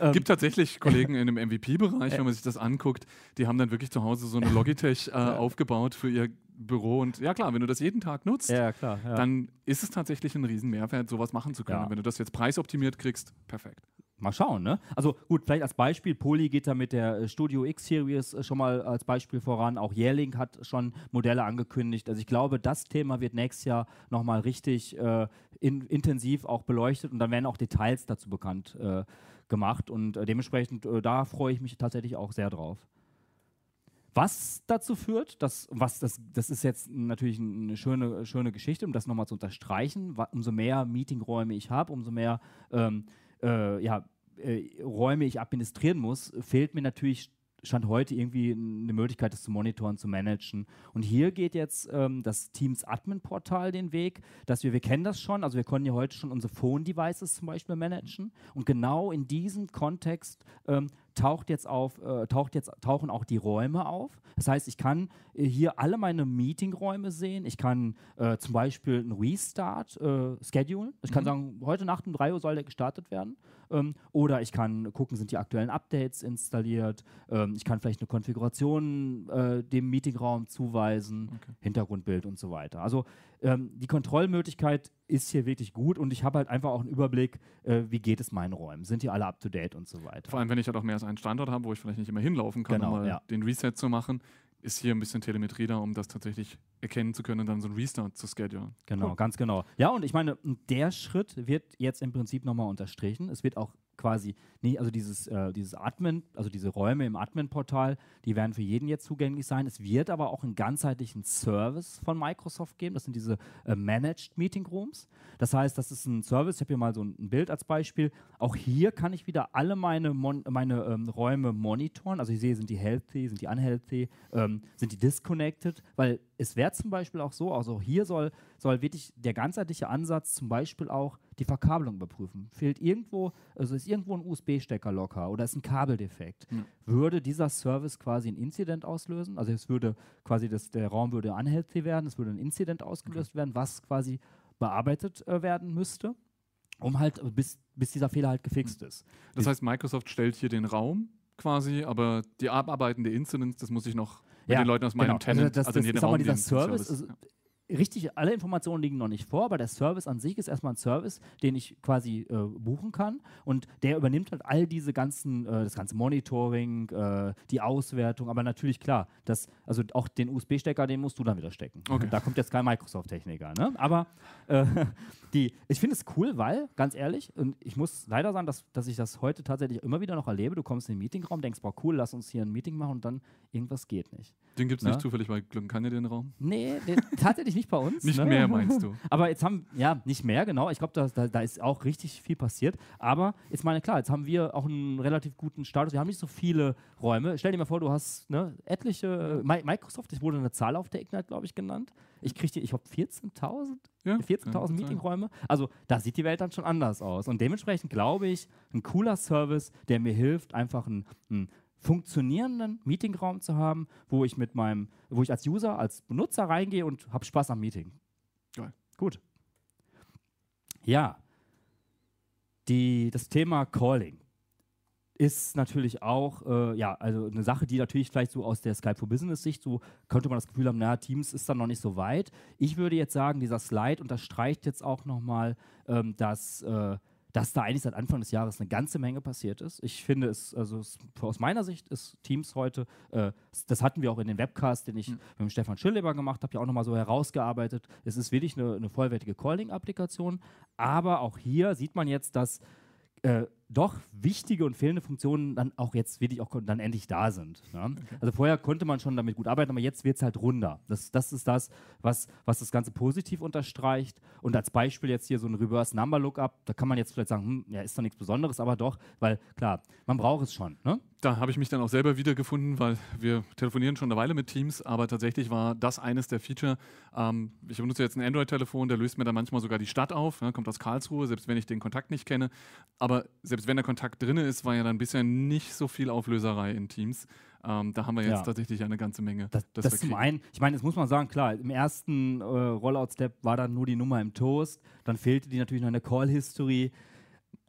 B: Ähm, Gibt tatsächlich Kollegen in dem MVP-Bereich, wenn man sich das anguckt, die haben dann wirklich zu Hause so eine Logitech äh, aufgebaut für ihr Büro. Und ja klar, wenn du das jeden Tag nutzt,
A: ja, klar, ja.
B: dann ist es tatsächlich ein Riesenmehrwert, sowas machen zu können. Ja. Wenn du das jetzt preisoptimiert kriegst, perfekt.
A: Mal schauen, ne? Also gut, vielleicht als Beispiel, Poly geht da mit der äh, Studio X-Series äh, schon mal als Beispiel voran. Auch Yearling hat schon Modelle angekündigt. Also ich glaube, das Thema wird nächstes Jahr nochmal richtig äh, in, intensiv auch beleuchtet und dann werden auch Details dazu bekannt äh, gemacht. Und äh, dementsprechend, äh, da freue ich mich tatsächlich auch sehr drauf. Was dazu führt, dass, was das, das ist jetzt natürlich eine schöne, schöne Geschichte, um das nochmal zu unterstreichen. Umso mehr Meetingräume ich habe, umso mehr ähm, äh, ja, äh, Räume ich administrieren muss, fehlt mir natürlich Stand heute irgendwie eine Möglichkeit, das zu monitoren, zu managen. Und hier geht jetzt ähm, das Teams Admin-Portal den Weg, dass wir, wir kennen das schon, also wir können ja heute schon unsere Phone-Devices zum Beispiel managen. Und genau in diesem Kontext ähm, taucht jetzt auf, äh, taucht jetzt, tauchen auch die Räume auf. Das heißt, ich kann äh, hier alle meine Meetingräume sehen. Ich kann äh, zum Beispiel einen Restart äh, schedulen. Ich kann
B: Mhm.
A: sagen, heute Nacht um 3 Uhr soll der gestartet werden. Ähm, oder ich kann gucken, sind die aktuellen Updates installiert. Ähm, ich kann vielleicht eine Konfiguration äh, dem Meetingraum zuweisen,
B: Okay.
A: Hintergrundbild und so weiter. Also ähm, die Kontrollmöglichkeit ist hier wirklich gut und ich habe halt einfach auch einen Überblick, äh, wie geht es meinen Räumen. Sind die alle up to date und so weiter.
B: Vor allem, wenn ich halt auch mehr als einen Standort habe, wo ich vielleicht nicht immer hinlaufen kann,
A: Genau,
B: um mal
A: ja.
B: den Reset zu machen, ist hier ein bisschen Telemetrie da, um das tatsächlich erkennen zu können und dann so einen Restart zu schedulen.
A: Genau,
B: Cool.
A: ganz genau. Ja, und ich meine, der Schritt wird jetzt im Prinzip nochmal unterstrichen. Es wird auch quasi nicht, also dieses, äh, dieses Admin, also diese Räume im Admin-Portal, die werden für jeden jetzt zugänglich sein. Es wird aber auch einen ganzheitlichen Service von Microsoft geben. Das sind diese äh, Managed Meeting Rooms. Das heißt, das ist ein Service. Ich habe hier mal so ein, ein Bild als Beispiel. Auch hier kann ich wieder alle meine, Mon meine ähm, Räume monitoren. Also ich sehe, sind die healthy, sind die unhealthy, ähm, sind die disconnected, weil es wäre zum Beispiel auch so, also hier soll, soll wirklich der ganzheitliche Ansatz zum Beispiel auch die Verkabelung überprüfen. Fehlt irgendwo, also ist irgendwo ein USB-Stecker locker oder ist ein Kabeldefekt, würde dieser Service quasi ein Incident auslösen. Also es würde quasi, das, der Raum würde unhealthy werden, es würde ein Incident ausgelöst werden, was quasi bearbeitet äh, werden müsste, um halt, äh, bis, bis dieser Fehler halt gefixt ist.
B: Das heißt, Microsoft stellt hier den Raum quasi, aber die abarbeitende Incidents, das muss ich noch mit
A: Ja,
B: den Leuten aus meinem
A: genau.
B: Tenant,
A: also das,
B: also in
A: das
B: jedem
A: ist aber dieser
B: den
A: Service, also, richtig, alle Informationen liegen noch nicht vor, aber der Service an sich ist erstmal ein Service, den ich quasi äh, buchen kann und der übernimmt halt all diese ganzen, äh, das ganze Monitoring, äh, die Auswertung, aber natürlich klar, das, also auch den USB-Stecker, den musst du dann wieder stecken.
B: Okay.
A: Da kommt jetzt kein Microsoft-Techniker, ne? Aber äh, die, ich finde es cool, weil, ganz ehrlich, und ich muss leider sagen, dass, dass ich das heute tatsächlich immer wieder noch erlebe, du kommst in den Meetingraum, denkst, boah, cool, lass uns hier ein Meeting machen und dann irgendwas geht nicht.
B: Den gibt es
A: Na?
B: nicht zufällig bei Glückenkanne den Raum.
A: Nee, den, tatsächlich nicht bei uns.
B: Nicht
A: ne?
B: mehr, meinst du?
A: Aber jetzt haben, ja, nicht mehr, genau. Ich glaube, da, da, da ist auch richtig viel passiert. Aber jetzt meine, klar, jetzt haben wir auch einen relativ guten Status. Wir haben nicht so viele Räume. Stell dir mal vor, du hast ne, etliche, Mi Microsoft, es wurde eine Zahl auf der Ignite, glaube ich, genannt. Ich kriege, ich glaube, 14.000
B: Ja,
A: 14.000
B: kann sein.
A: Meetingräume. Also da sieht die Welt dann schon anders aus. Und dementsprechend glaube ich, ein cooler Service, der mir hilft, einfach einen, einen funktionierenden Meetingraum zu haben, wo ich mit meinem, wo ich als User, als Benutzer reingehe und habe Spaß am Meeting.
B: Geil.
A: Gut. Ja. Die, das Thema Calling ist natürlich auch, äh, ja, also eine Sache, die natürlich vielleicht so aus der Skype for Business Sicht, so könnte man das Gefühl haben, naja, Teams ist dann noch nicht so weit. Ich würde jetzt sagen, dieser Slide unterstreicht jetzt auch nochmal, ähm, dass, äh, dass da eigentlich seit Anfang des Jahres eine ganze Menge passiert ist. Ich finde es, also es, aus meiner Sicht ist Teams heute, äh, das hatten wir auch in den Webcast, den ich
B: Mhm.
A: mit dem Stefan Schilleber gemacht habe, ja auch nochmal so herausgearbeitet. Es ist wirklich eine, eine vollwertige Calling-Applikation, aber auch hier sieht man jetzt, dass äh, doch wichtige und fehlende Funktionen dann auch jetzt wirklich auch dann endlich da sind. Ja? Also vorher konnte man schon damit gut arbeiten, aber jetzt wird es halt runder. Das, das ist das, was, was das Ganze positiv unterstreicht. Und als Beispiel jetzt hier so ein Reverse Number Lookup, da kann man jetzt vielleicht sagen, hm, ja, ist doch nichts Besonderes, aber doch, weil klar, man braucht es schon. Ne?
B: Da habe ich mich dann auch selber wiedergefunden, weil wir telefonieren schon eine Weile mit Teams, aber tatsächlich war das eines der Feature. Ähm, ich benutze jetzt ein Android-Telefon, der löst mir dann manchmal sogar die Stadt auf, ne, kommt aus Karlsruhe, selbst wenn ich den Kontakt nicht kenne. Aber selbst wenn der Kontakt drin ist, war ja dann bisher nicht so viel Auflöserei in Teams. Ähm, da haben wir jetzt
A: Ja.
B: tatsächlich eine ganze Menge.
A: Das,
B: das
A: das zum einen, ich meine, das muss man sagen, klar, im ersten äh, Rollout-Step war dann nur die Nummer im Toast, dann fehlte die natürlich noch in der Call-History.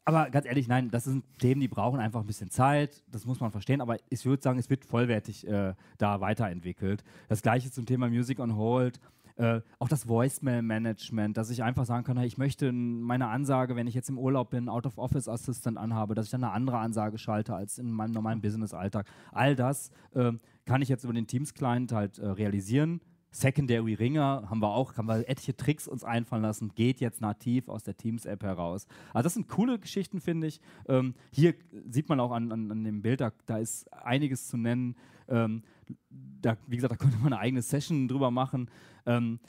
A: Aber ganz ehrlich, nein, das sind Themen, die brauchen einfach ein bisschen Zeit, das muss man verstehen, aber ich würde sagen, es wird vollwertig äh, da weiterentwickelt. Das gleiche zum Thema Music on Hold. Äh, auch das Voicemail-Management, dass ich einfach sagen kann, hey, ich möchte in meine Ansage, wenn ich jetzt im Urlaub bin, Out-of-Office Assistant anhabe, dass ich dann eine andere Ansage schalte als in meinem normalen Business-Alltag. All das äh, kann ich jetzt über den Teams-Client halt äh, realisieren. Secondary Ringer haben wir auch, haben wir etliche Tricks uns einfallen lassen, geht jetzt nativ aus der Teams-App heraus. Also das sind coole Geschichten, finde ich. Ähm, hier sieht man auch an, an, an dem Bild, da, da ist einiges zu nennen. Ähm, da, wie gesagt, da könnte man eine eigene Session drüber machen. Ähm,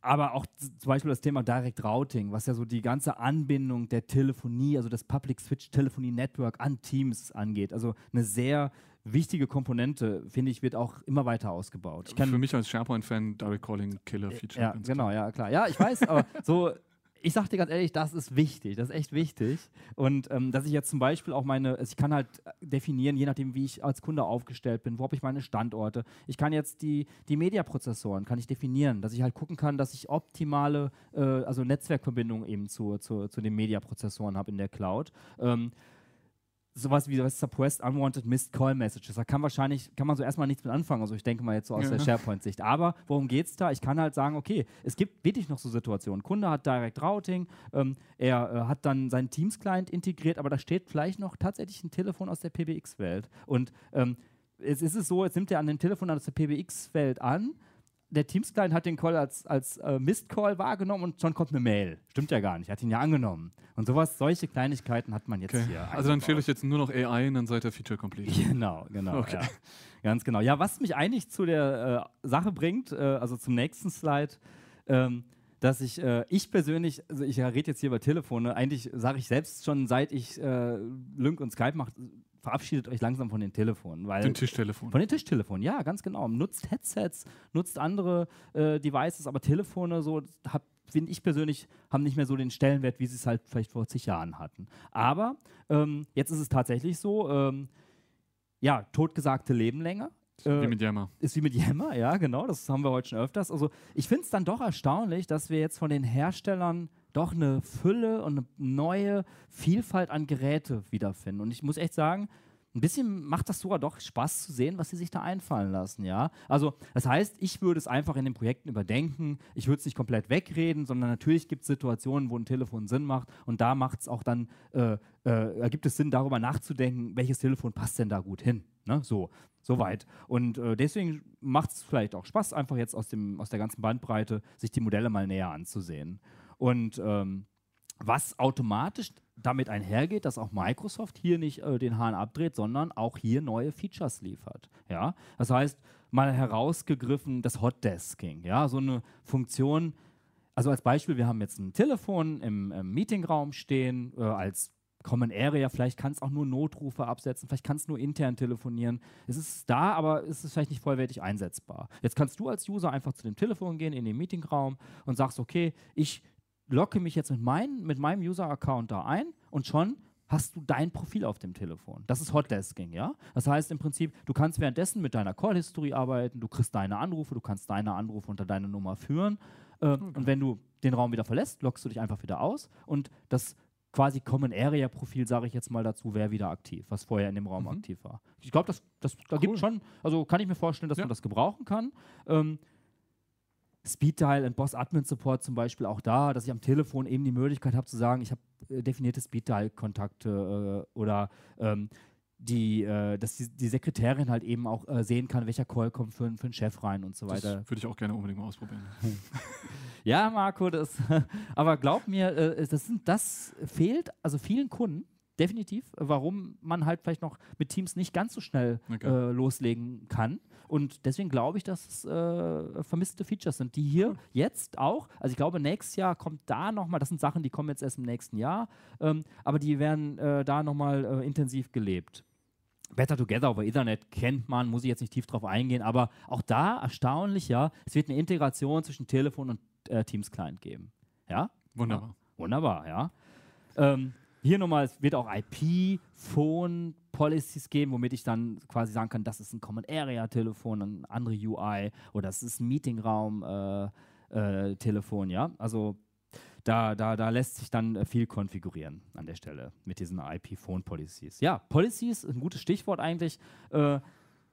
A: aber auch zum Beispiel das Thema Direct Routing, was ja so die ganze Anbindung der Telefonie, also das Public Switch Telefonie Network an Teams angeht. Also eine sehr wichtige Komponente, finde ich, wird auch immer weiter ausgebaut. Ich kann
B: Für mich als SharePoint-Fan Direct Calling Killer Feature.
A: ja, genau, ja, klar. Ja, ich weiß, aber so, ich sag dir ganz ehrlich, das ist wichtig, das ist echt wichtig. Und ähm, dass ich jetzt zum Beispiel auch meine, also ich kann halt definieren, je nachdem, wie ich als Kunde aufgestellt bin, wo habe ich meine Standorte. Ich kann jetzt die, die Mediaprozessoren, kann ich definieren, dass ich halt gucken kann, dass ich optimale, äh, also Netzwerkverbindungen eben zu, zu, zu den Mediaprozessoren habe in der Cloud. Ähm, sowas wie das Suppressed Unwanted Missed Call Messages. Da kann wahrscheinlich, kann man so erstmal nichts mit anfangen. Also ich denke mal jetzt so aus ja. der SharePoint-Sicht. Aber worum geht es da? Ich kann halt sagen, okay, es gibt wirklich noch so Situationen. Kunde hat Direct Routing, ähm, er äh, hat dann seinen Teams-Client integriert, aber da steht vielleicht noch tatsächlich ein Telefon aus der PBX-Welt. Und ähm, es ist es so, jetzt nimmt er an dem Telefon aus der PBX-Welt an, der Teams-Client hat den Call als, als äh, Mist-Call wahrgenommen und schon kommt eine Mail. Stimmt ja gar nicht, hat ihn ja angenommen. Und sowas, solche Kleinigkeiten hat man jetzt okay. hier.
B: Also dann fehlt euch jetzt nur noch AI und dann seid ihr Feature Complete.
A: Genau, genau. Okay. Ja. Ganz genau. Ja, was mich eigentlich zu der äh, Sache bringt, äh, also zum nächsten Slide, ähm, dass ich, äh, ich persönlich, also ich rede jetzt hier über Telefone, eigentlich sage ich selbst schon, seit ich äh, Lync und Skype mache, verabschiedet euch langsam von den Telefonen. Weil
B: den Tischtelefon.
A: Von den Tischtelefonen, ja, ganz genau. Nutzt Headsets, nutzt andere äh, Devices, aber Telefone, so finde ich persönlich, haben nicht mehr so den Stellenwert, wie sie es halt vielleicht vor zig Jahren hatten. Aber ähm, jetzt ist es tatsächlich so, ähm, ja, totgesagte leben länger.
B: Äh, wie mit Yammer.
A: Ist wie mit Yammer, ja, genau. Das haben wir heute schon öfters. Also ich finde es dann doch erstaunlich, dass wir jetzt von den Herstellern doch eine Fülle und eine neue Vielfalt an Geräte wiederfinden. Und ich muss echt sagen, ein bisschen macht das sogar doch Spaß zu sehen, was sie sich da einfallen lassen, ja. Also, das heißt, ich würde es einfach in den Projekten überdenken. Ich würde es nicht komplett wegreden, sondern natürlich gibt es Situationen, wo ein Telefon Sinn macht und da macht es auch dann, äh, äh, ergibt es Sinn, darüber nachzudenken, welches Telefon passt denn da gut hin. Ne? So, soweit. Und äh, deswegen macht es vielleicht auch Spaß, einfach jetzt aus, dem, aus der ganzen Bandbreite sich die Modelle mal näher anzusehen. Und ähm, was automatisch damit einhergeht, dass auch Microsoft hier nicht äh, den Hahn abdreht, sondern auch hier neue Features liefert. Ja? Das heißt, mal herausgegriffen das Hotdesking. Ja? So eine Funktion, also als Beispiel, wir haben jetzt ein Telefon im, im Meetingraum stehen, äh, als Common Area, vielleicht kann es auch nur Notrufe absetzen, vielleicht kann es nur intern telefonieren. Es ist da, aber es ist vielleicht nicht vollwertig einsetzbar. Jetzt kannst du als User einfach zu dem Telefon gehen, in den Meetingraum und sagst, okay, ich locke mich jetzt mit, mein, mit meinem User-Account da ein und schon hast du dein Profil auf dem Telefon. Das ist Hotdesking, ja? Das heißt im Prinzip, du kannst währenddessen mit deiner Call-History arbeiten, du kriegst deine Anrufe, du kannst deine Anrufe unter deiner Nummer führen äh, okay. und wenn du den Raum wieder verlässt, lockst du dich einfach wieder aus und das quasi Common Area Profil, sage ich jetzt mal dazu, wäre wieder aktiv, was vorher in dem Raum mhm. aktiv war. Ich glaube, das, das, da cool. gibt schon, also kann ich mir vorstellen, dass ja. man das gebrauchen kann. Ähm, Speeddial und Boss Admin Support zum Beispiel auch da, dass ich am Telefon eben die Möglichkeit habe zu sagen, ich habe äh, definierte Speeddial-Kontakte äh, oder ähm, die, äh, dass die, die, Sekretärin halt eben auch äh, sehen kann, welcher Call kommt für, für einen Chef rein und so weiter.
B: Das würde ich auch gerne unbedingt mal ausprobieren.
A: ja, Marco, das, aber glaub mir, äh, das, sind, das fehlt also vielen Kunden definitiv, warum man halt vielleicht noch mit Teams nicht ganz so schnell okay. äh, loslegen kann. Und deswegen glaube ich, dass es äh, vermisste Features sind, die hier jetzt auch, also ich glaube, nächstes Jahr kommt da nochmal, das sind Sachen, die kommen jetzt erst im nächsten Jahr, ähm, aber die werden äh, da nochmal äh, intensiv gelebt. Better Together over Ethernet kennt man, muss ich jetzt nicht tief drauf eingehen, aber auch da erstaunlich, ja, es wird eine Integration zwischen Telefon und äh, Teams Client geben. Ja?
B: Wunderbar. Ja.
A: Wunderbar, ja. Ähm, hier nochmal, es wird auch IP-Phone-Policies geben, womit ich dann quasi sagen kann, das ist ein Common Area-Telefon, ein andere UI oder das ist ein Meetingraum-Telefon, äh, äh, ja. Also da, da, da lässt sich dann äh, viel konfigurieren an der Stelle mit diesen IP-Phone-Policies. Ja, Policies, ein gutes Stichwort eigentlich. Äh,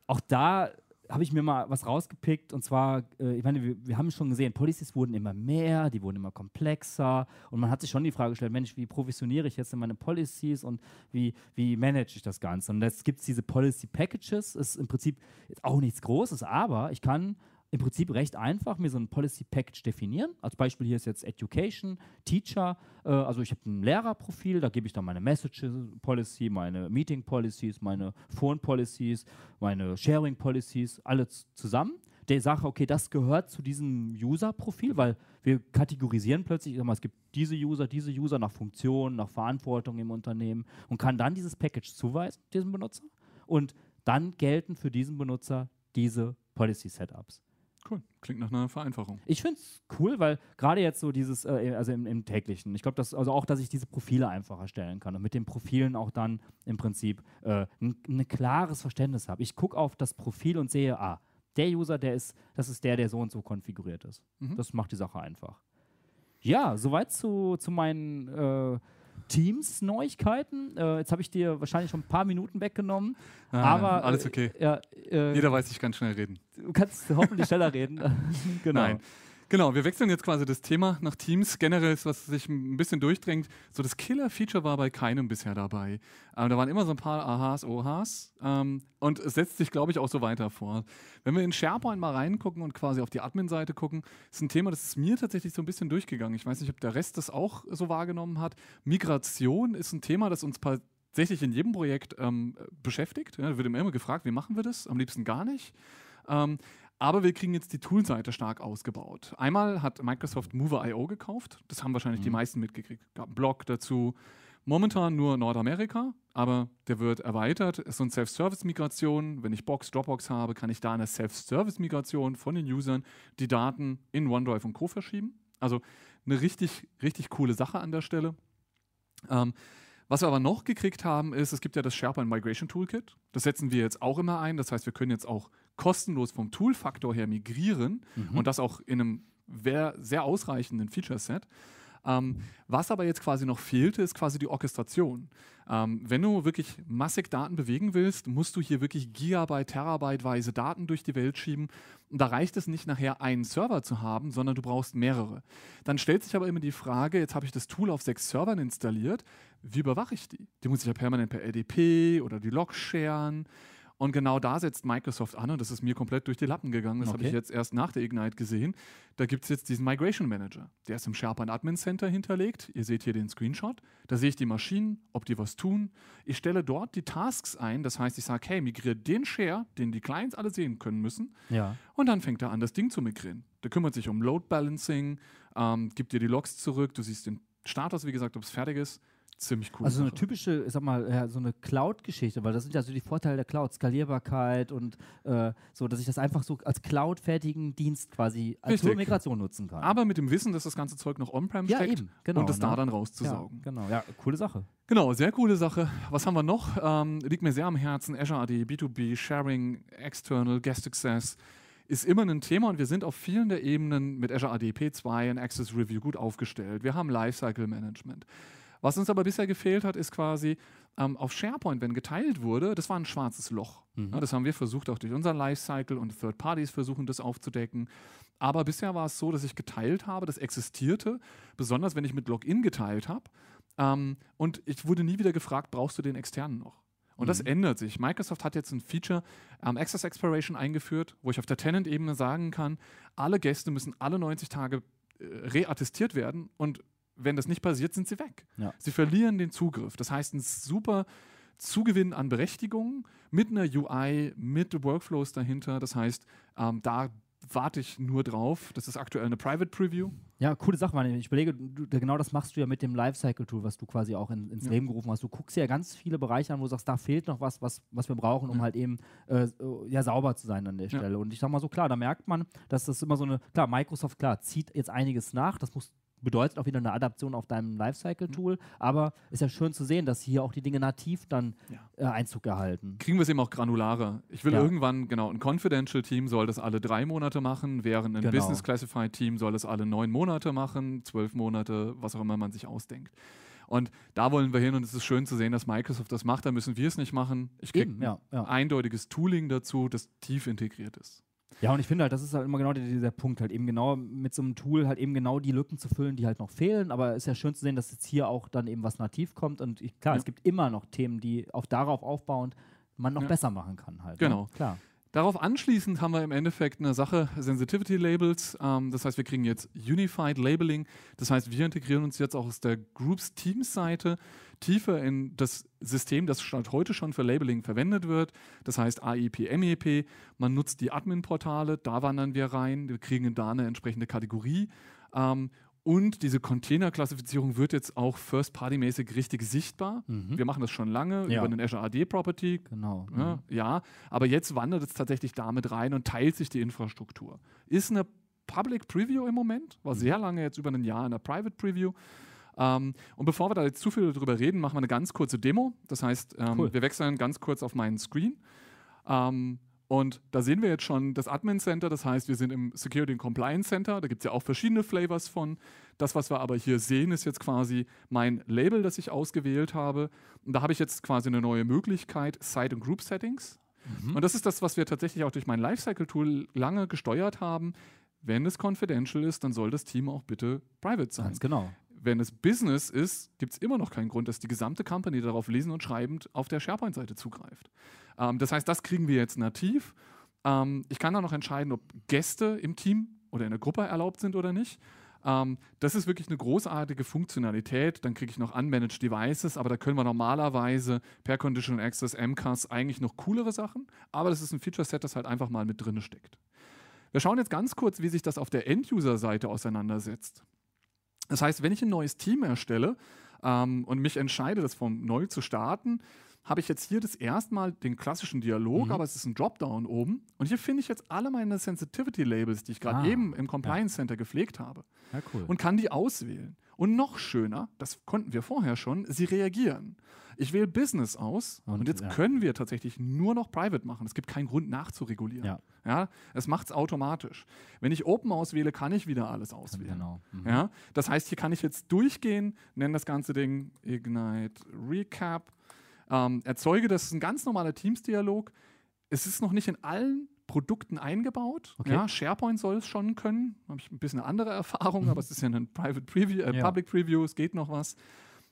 A: auch da habe ich mir mal was rausgepickt und zwar, äh, ich meine, wir, wir, haben schon gesehen, Policies wurden immer mehr, die wurden immer komplexer und man hat sich schon die Frage gestellt, Mensch, wie provisioniere ich jetzt meine Policies und wie, wie manage ich das Ganze? Und jetzt gibt es diese Policy Packages, ist im Prinzip auch nichts Großes, aber ich kann im Prinzip recht einfach mir so ein Policy Package definieren. Als Beispiel hier ist jetzt Education, Teacher. Äh, also ich habe ein Lehrerprofil, da gebe ich dann meine Message Policy, meine Meeting Policies, meine Phone Policies, meine Sharing Policies, alles zusammen. Der sage, okay, das gehört zu diesem User-Profil, weil wir kategorisieren plötzlich, ich mal, es gibt diese User, diese User nach Funktion, nach Verantwortung im Unternehmen und kann dann dieses Package zuweisen, diesem Benutzer. Und dann gelten für diesen Benutzer diese Policy-Setups.
B: Cool. Klingt nach einer Vereinfachung.
A: Ich finde es cool, weil gerade jetzt so dieses, äh, also im, im täglichen, ich glaube, dass also auch, dass ich diese Profile einfach erstellen kann und mit den Profilen auch dann im Prinzip äh, ein, ein klares Verständnis habe. Ich gucke auf das Profil und sehe, ah, der User, der ist, das ist der, der so und so konfiguriert ist.
B: Mhm.
A: Das macht die Sache einfach. Ja, soweit zu, zu meinen äh, Teams-Neuigkeiten. Äh, jetzt habe ich dir wahrscheinlich schon ein paar Minuten weggenommen.
B: Nein,
A: aber
B: alles okay.
A: Äh, äh,
B: Jeder weiß, ich kann schnell reden.
A: du kannst hoffentlich schneller reden. genau.
B: Nein. Genau, wir wechseln jetzt quasi das Thema nach Teams. Generell ist, was sich ein bisschen durchdrängt, so das Killer-Feature war bei keinem bisher dabei. Ähm, da waren immer so ein paar Ahas, Ohas ähm, und es setzt sich, glaube ich, auch so weiter fort. Wenn wir in SharePoint mal reingucken und quasi auf die Admin-Seite gucken, ist ein Thema, das ist mir tatsächlich so ein bisschen durchgegangen. Ich weiß nicht, ob der Rest das auch so wahrgenommen hat. Migration ist ein Thema, das uns tatsächlich in jedem Projekt ähm, beschäftigt. Ja, da wird immer gefragt, wie machen wir das? Am liebsten gar nicht. Ähm, aber wir kriegen jetzt die Toolseite stark ausgebaut. Einmal hat Microsoft Mover.io gekauft. Das haben wahrscheinlich die meisten mitgekriegt. Gab einen Blog dazu. Momentan nur Nordamerika, aber der wird erweitert. Es ist so eine Self-Service-Migration. Wenn ich Box, Dropbox habe, kann ich da eine Self-Service-Migration von den Usern die Daten in OneDrive und Co. verschieben. Also eine richtig, richtig coole Sache an der Stelle. Ähm, was wir aber noch gekriegt haben, ist, es gibt ja das SharePoint Migration Toolkit. Das setzen wir jetzt auch immer ein. Das heißt, wir können jetzt auch kostenlos vom Toolfaktor her migrieren und das auch in einem sehr ausreichenden Feature-Set. Ähm, was aber jetzt quasi noch fehlte, ist quasi die Orchestration. Ähm, wenn du wirklich massig Daten bewegen willst, musst du hier wirklich Gigabyte, Terabyteweise Daten durch die Welt schieben. Und da reicht es nicht nachher einen Server zu haben, sondern du brauchst mehrere. Dann stellt sich aber immer die Frage, jetzt habe ich das Tool auf sechs Servern installiert, wie überwache ich die? Die muss ich ja permanent per LDP oder die Logs sharen. Und genau da setzt Microsoft an und das ist mir komplett durch die Lappen gegangen. Das habe
A: Okay.
B: ich jetzt erst nach der Ignite gesehen. Da gibt es jetzt diesen Migration Manager. Der ist im SharePoint Admin Center hinterlegt. Ihr seht hier den Screenshot. Da sehe ich die Maschinen, ob die was tun. Ich stelle dort die Tasks ein. Das heißt, ich sage, hey, migriere den Share, den die Clients alle sehen können müssen.
A: Ja.
B: Und dann fängt er an, das Ding zu migrieren. Der kümmert sich um Load Balancing, ähm, gibt dir die Logs zurück. Du siehst den Status, wie gesagt, ob es fertig ist. Ziemlich cool.
A: Also so eine typische, ich sag mal, ja, so eine Cloud-Geschichte, weil das sind ja so die Vorteile der Cloud, Skalierbarkeit und äh, so, dass ich das einfach so als Cloud-fertigen Dienst quasi als Migration nutzen kann.
B: Aber mit dem Wissen, dass das ganze Zeug noch on-prem
A: ja,
B: steckt
A: eben, genau.
B: und das da
A: ne?
B: dann
A: ja,
B: rauszusaugen.
A: genau, ja, coole Sache.
B: Genau, sehr coole Sache. Was haben wir noch? Ähm, liegt mir sehr am Herzen. Azure AD, B2B, Sharing, External, Guest Access ist immer ein Thema und wir sind auf vielen der Ebenen mit Azure AD P2 und Access Review gut aufgestellt. Wir haben Lifecycle Management. Was uns aber bisher gefehlt hat, ist quasi ähm, auf SharePoint, wenn geteilt wurde, das war ein schwarzes Loch. Ja, das haben wir versucht, auch durch unseren Lifecycle und Third Parties versuchen, das aufzudecken. Aber bisher war es so, dass ich geteilt habe, das existierte, besonders wenn ich mit Login geteilt habe. Ähm, und ich wurde nie wieder gefragt, brauchst du den externen noch? Und das ändert sich. Microsoft hat jetzt ein Feature ähm, Access Expiration eingeführt, wo ich auf der Tenant-Ebene sagen kann, alle Gäste müssen alle 90 Tage äh, reattestiert werden und wenn das nicht passiert, sind sie weg.
A: Ja.
B: Sie verlieren den Zugriff. Das heißt, ein super Zugewinn an Berechtigungen mit einer UI, mit Workflows dahinter. Das heißt, ähm, da warte ich nur drauf. Das ist aktuell eine Private Preview.
A: Ja, coole Sache, Mann. Ich überlege, du, genau das machst du ja mit dem Lifecycle-Tool, was du quasi auch in, ins
B: Ja.
A: Leben gerufen hast. Du guckst ja ganz viele Bereiche an, wo du sagst, da fehlt noch was, was, was wir brauchen, um
B: Ja.
A: halt eben äh, so, ja, sauber zu sein an der
B: Ja.
A: Stelle. Und ich sag mal so, klar, da merkt man, dass das immer so eine, klar, Microsoft, klar, zieht jetzt einiges nach. Das muss bedeutet auch wieder eine Adaption auf deinem Lifecycle-Tool, aber ist ja schön zu sehen, dass hier auch die Dinge nativ dann
B: Ja.
A: äh, Einzug erhalten.
B: kriegen wir es eben auch granularer. Ich will
A: Ja.
B: irgendwann, genau, ein Confidential-Team soll das alle drei Monate machen, während ein
A: Genau.
B: Business Classified-Team soll es alle neun Monate machen, zwölf Monate, was auch immer man sich ausdenkt. Und da wollen wir hin und es ist schön zu sehen, dass Microsoft das macht. Da müssen wir es nicht machen. Ich kriege
A: ja.
B: ein eindeutiges Tooling dazu, das tief integriert ist.
A: Ja, und ich finde halt, das ist halt immer genau der, dieser Punkt, halt eben genau mit so einem Tool halt eben genau die Lücken zu füllen, die halt noch fehlen. Aber es ist ja schön zu sehen, dass jetzt hier auch dann eben was nativ kommt. Und ich, klar,
B: Ja.
A: es gibt immer noch Themen, die auf darauf aufbauend man noch
B: Ja.
A: besser machen kann halt.
B: Genau.
A: Ne? Klar.
B: Darauf anschließend haben wir im Endeffekt eine Sache, Sensitivity Labels. Ähm, das heißt, wir kriegen jetzt Unified Labeling. Das heißt, wir integrieren uns jetzt auch aus der Groups Teams Seite tiefer in das System, das Stand heute schon für Labeling verwendet wird. Das heißt AIP, MEP. Man nutzt die Admin-Portale, da wandern wir rein. Wir kriegen da eine entsprechende Kategorie. Ähm, und diese Container-Klassifizierung wird jetzt auch First-Party-mäßig richtig sichtbar.
A: Mhm.
B: Wir machen das schon lange
A: Ja.
B: über einen Azure AD Property.
A: Genau.
B: Ja,
A: Mhm.
B: ja, aber jetzt wandert es tatsächlich damit rein und teilt sich die Infrastruktur. Ist eine Public Preview im Moment, war sehr lange jetzt über ein Jahr in der Private Preview. Ähm, und bevor wir da jetzt zu viel drüber reden, machen wir eine ganz kurze Demo. Das heißt, ähm,
A: Cool.
B: wir wechseln ganz kurz auf meinen Screen. Ähm, und da sehen wir jetzt schon das Admin Center, das heißt, wir sind im Security and Compliance Center. Da gibt es ja auch verschiedene Flavors von. Das, was wir aber hier sehen, ist jetzt quasi mein Label, das ich ausgewählt habe. Und da habe ich jetzt quasi eine neue Möglichkeit, Site und Group Settings. Und das ist das, was wir tatsächlich auch durch mein Lifecycle-Tool lange gesteuert haben. Wenn es confidential ist, dann soll das Team auch bitte private sein.
A: Ganz genau.
B: Wenn es Business ist, gibt es immer noch keinen Grund, dass die gesamte Company darauf lesen und schreibend auf der SharePoint-Seite zugreift. Ähm, das heißt, das kriegen wir jetzt nativ. Ähm, ich kann dann noch entscheiden, ob Gäste im Team oder in der Gruppe erlaubt sind oder nicht. Ähm, das ist wirklich eine großartige Funktionalität. Dann kriege ich noch Unmanaged Devices, aber da können wir normalerweise per Conditional Access, MCAS eigentlich noch coolere Sachen. Aber das ist ein Feature-Set, das halt einfach mal mit drin steckt. Wir schauen jetzt ganz kurz, wie sich das auf der End-User-Seite auseinandersetzt. Das heißt, wenn ich ein neues Team erstelle ähm, und mich entscheide, das vom neu zu starten, habe ich jetzt hier das erstmal den klassischen Dialog,
A: Mhm.
B: aber es ist ein Dropdown oben. Und hier finde ich jetzt alle meine Sensitivity-Labels, die ich gerade
A: Ah,
B: eben im Compliance Center gepflegt habe
A: Ja, cool.
B: und kann die auswählen. Und noch schöner, das konnten wir vorher schon, sie reagieren. Ich wähle Business aus und,
A: Und,
B: jetzt
A: ja.
B: können wir tatsächlich nur noch Private machen. Es gibt keinen Grund nachzuregulieren.
A: Ja.
B: Ja, es macht es automatisch. Wenn ich Open auswähle, kann ich wieder alles auswählen.
A: genau. Mhm.
B: Ja, das heißt, hier kann ich jetzt durchgehen, nenne das ganze Ding Ignite Recap, ähm, erzeuge, das ist ein ganz normaler Teams-Dialog. Es ist noch nicht in allen Produkten eingebaut.
A: Okay.
B: Ja, SharePoint soll es schon können. Habe ich ein bisschen eine andere Erfahrung, aber es ist ja ein Private Preview, äh,
A: Ja.
B: Public Preview, es geht noch was.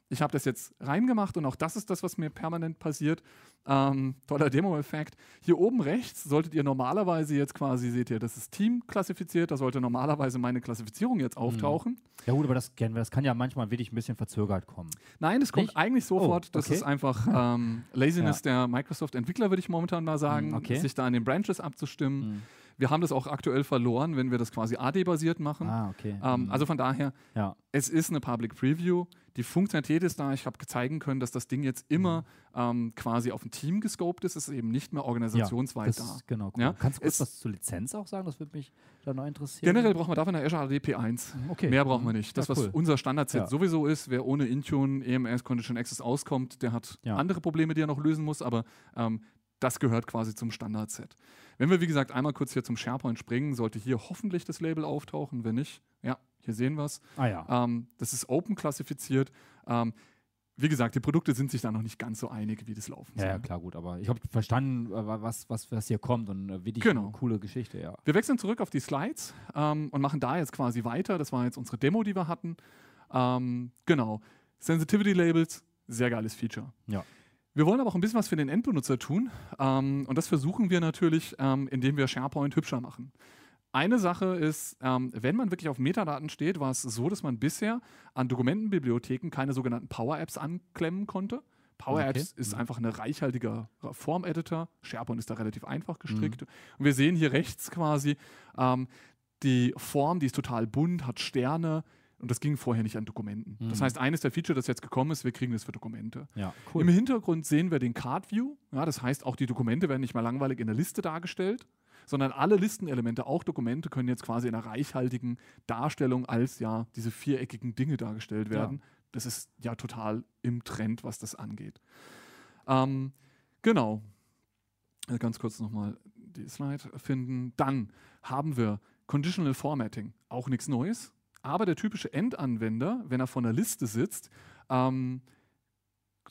B: Ich habe das jetzt reingemacht und auch das ist das, was mir permanent passiert. Ähm, toller Demo-Effekt. Hier oben rechts solltet ihr normalerweise jetzt quasi, seht ihr, das ist Team klassifiziert, da sollte normalerweise meine Klassifizierung jetzt auftauchen.
A: Ja gut, aber das kennen wir. Das kann ja manchmal wirklich ein bisschen verzögert kommen.
B: Nein, das kommt
A: Nicht?
B: eigentlich sofort.
A: Oh,
B: Das
A: okay.
B: ist einfach ähm, Laziness der Microsoft-Entwickler, würde ich momentan mal sagen,
A: Mm, okay.
B: sich da an den Branches abzustimmen.
A: Mhm.
B: Wir haben das auch aktuell verloren, wenn wir das quasi AD-basiert machen.
A: Ah, okay.
B: Ähm,
A: Mhm.
B: also von daher,
A: ja.
B: es ist eine Public Preview. Die Funktionalität ist da. Ich habe zeigen können, dass das Ding jetzt immer ähm, quasi auf ein Team gescoped ist. Es ist eben nicht mehr organisationsweit
A: das
B: da.
A: genau cool.
B: Ja,
A: Kannst du kurz
B: es-
A: was zur Lizenz auch sagen? Das würde mich da noch interessieren.
B: Generell brauchen wir dafür eine Azure AD P1.
A: okay.
B: Mehr brauchen wir
A: Mhm.
B: nicht. Das,
A: ja,
B: was
A: cool.
B: unser Standardset
A: Ja.
B: sowieso ist, wer ohne Intune, EMS, Condition Access auskommt, der hat
A: Ja.
B: andere Probleme, die er noch lösen muss, aber ähm, das gehört quasi zum Standardset. Wenn wir, wie gesagt, einmal kurz hier zum SharePoint springen, sollte hier hoffentlich das Label auftauchen. Wenn nicht, ja, hier sehen wir es.
A: Ah ja.
B: Ähm, das ist open klassifiziert. Ähm, wie gesagt, die Produkte sind sich da noch nicht ganz so einig, wie das laufen soll.
A: ja, klar, gut. Aber ich habe verstanden, äh, was, was, was hier kommt und äh, wirklich
B: Genau.
A: eine coole Geschichte, ja.
B: Wir wechseln zurück auf die Slides ähm, und machen da jetzt quasi weiter. Das war jetzt unsere Demo, die wir hatten. Ähm, genau. Sensitivity Labels, sehr geiles Feature.
A: Ja.
B: Wir wollen aber auch ein bisschen was für den Endbenutzer tun. Ähm, und das versuchen wir natürlich, ähm, indem wir SharePoint hübscher machen. Eine Sache ist, ähm, wenn man wirklich auf Metadaten steht, war es so, dass man bisher an Dokumentenbibliotheken keine sogenannten Power-Apps anklemmen konnte. Power-Apps
A: Okay.
B: ist
A: Mhm.
B: einfach ein reichhaltiger Form-Editor. SharePoint ist da relativ einfach gestrickt.
A: Mhm.
B: Und wir sehen hier rechts quasi ähm, die Form, die ist total bunt, hat Sterne. Und das ging vorher nicht an Dokumenten. Das
A: Mhm.
B: heißt, eines der Feature, das jetzt gekommen ist, wir kriegen das für Dokumente.
A: Ja,
B: Im Hintergrund sehen wir den Card View. Ja, das heißt, auch die Dokumente werden nicht mal langweilig in der Liste dargestellt, sondern alle Listenelemente, auch Dokumente, können jetzt quasi in einer reichhaltigen Darstellung als ja diese viereckigen Dinge dargestellt werden. Das ist ja total im Trend, was das angeht. Ähm, genau. Äh, Ganz kurz nochmal die Slide finden. Dann haben wir Conditional Formatting. Auch nichts Neues. Aber der typische Endanwender, wenn er vor einer Liste sitzt, ähm,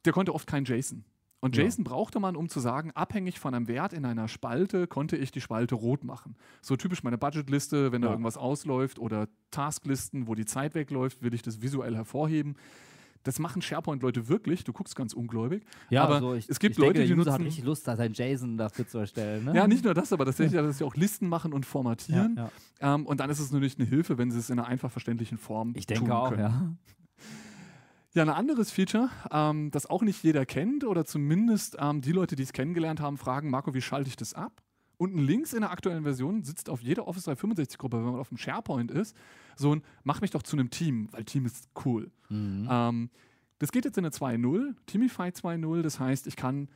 B: der konnte oft kein JSON. Und
A: Ja.
B: JSON brauchte man, um zu sagen, abhängig von einem Wert in einer Spalte konnte ich die Spalte rot machen. So typisch meine Budgetliste, wenn da
A: Ja.
B: irgendwas ausläuft oder Tasklisten, wo die Zeit wegläuft, will ich das visuell hervorheben. Das machen SharePoint-Leute wirklich. Du guckst ganz ungläubig.
A: Ja,
B: aber
A: also ich,
B: es gibt
A: ich denke,
B: Leute, die
A: der User
B: nutzen.
A: hat richtig Lust, da sein JSON dafür zu erstellen. Ne?
B: ja, nicht nur das, aber tatsächlich, dass sie auch Listen machen und
A: ja,
B: formatieren.
A: ja.
B: Ähm, und dann ist es natürlich eine Hilfe, wenn sie es in einer einfach verständlichen Form
A: Ich denke
B: tun
A: auch,
B: können.
A: ja.
B: Ja, ein anderes Feature, ähm, das auch nicht jeder kennt oder zumindest ähm, die Leute, die es kennengelernt haben, fragen, Marco, wie schalte ich das ab? Unten links in der aktuellen Version sitzt auf jeder Office 365-Gruppe, wenn man auf dem SharePoint ist, so ein Mach mich doch zu einem Team, weil Team ist cool.
A: Mhm.
B: Ähm, das geht jetzt in eine 2.0, Teamify 2.0. Das heißt, ich kann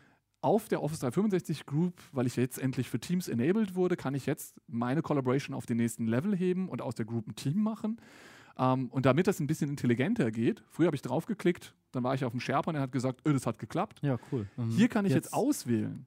B: auf der Office 365 Group, weil ich jetzt endlich für Teams enabled wurde, kann ich jetzt meine Collaboration auf den nächsten Level heben und aus der Group ein Team machen. Ähm, und damit das ein bisschen intelligenter geht, früher habe ich draufgeklickt, dann war ich auf dem SharePoint und er hat gesagt, öh, das hat geklappt.
A: Ja, cool. Mhm.
B: Hier kann ich jetzt, auswählen,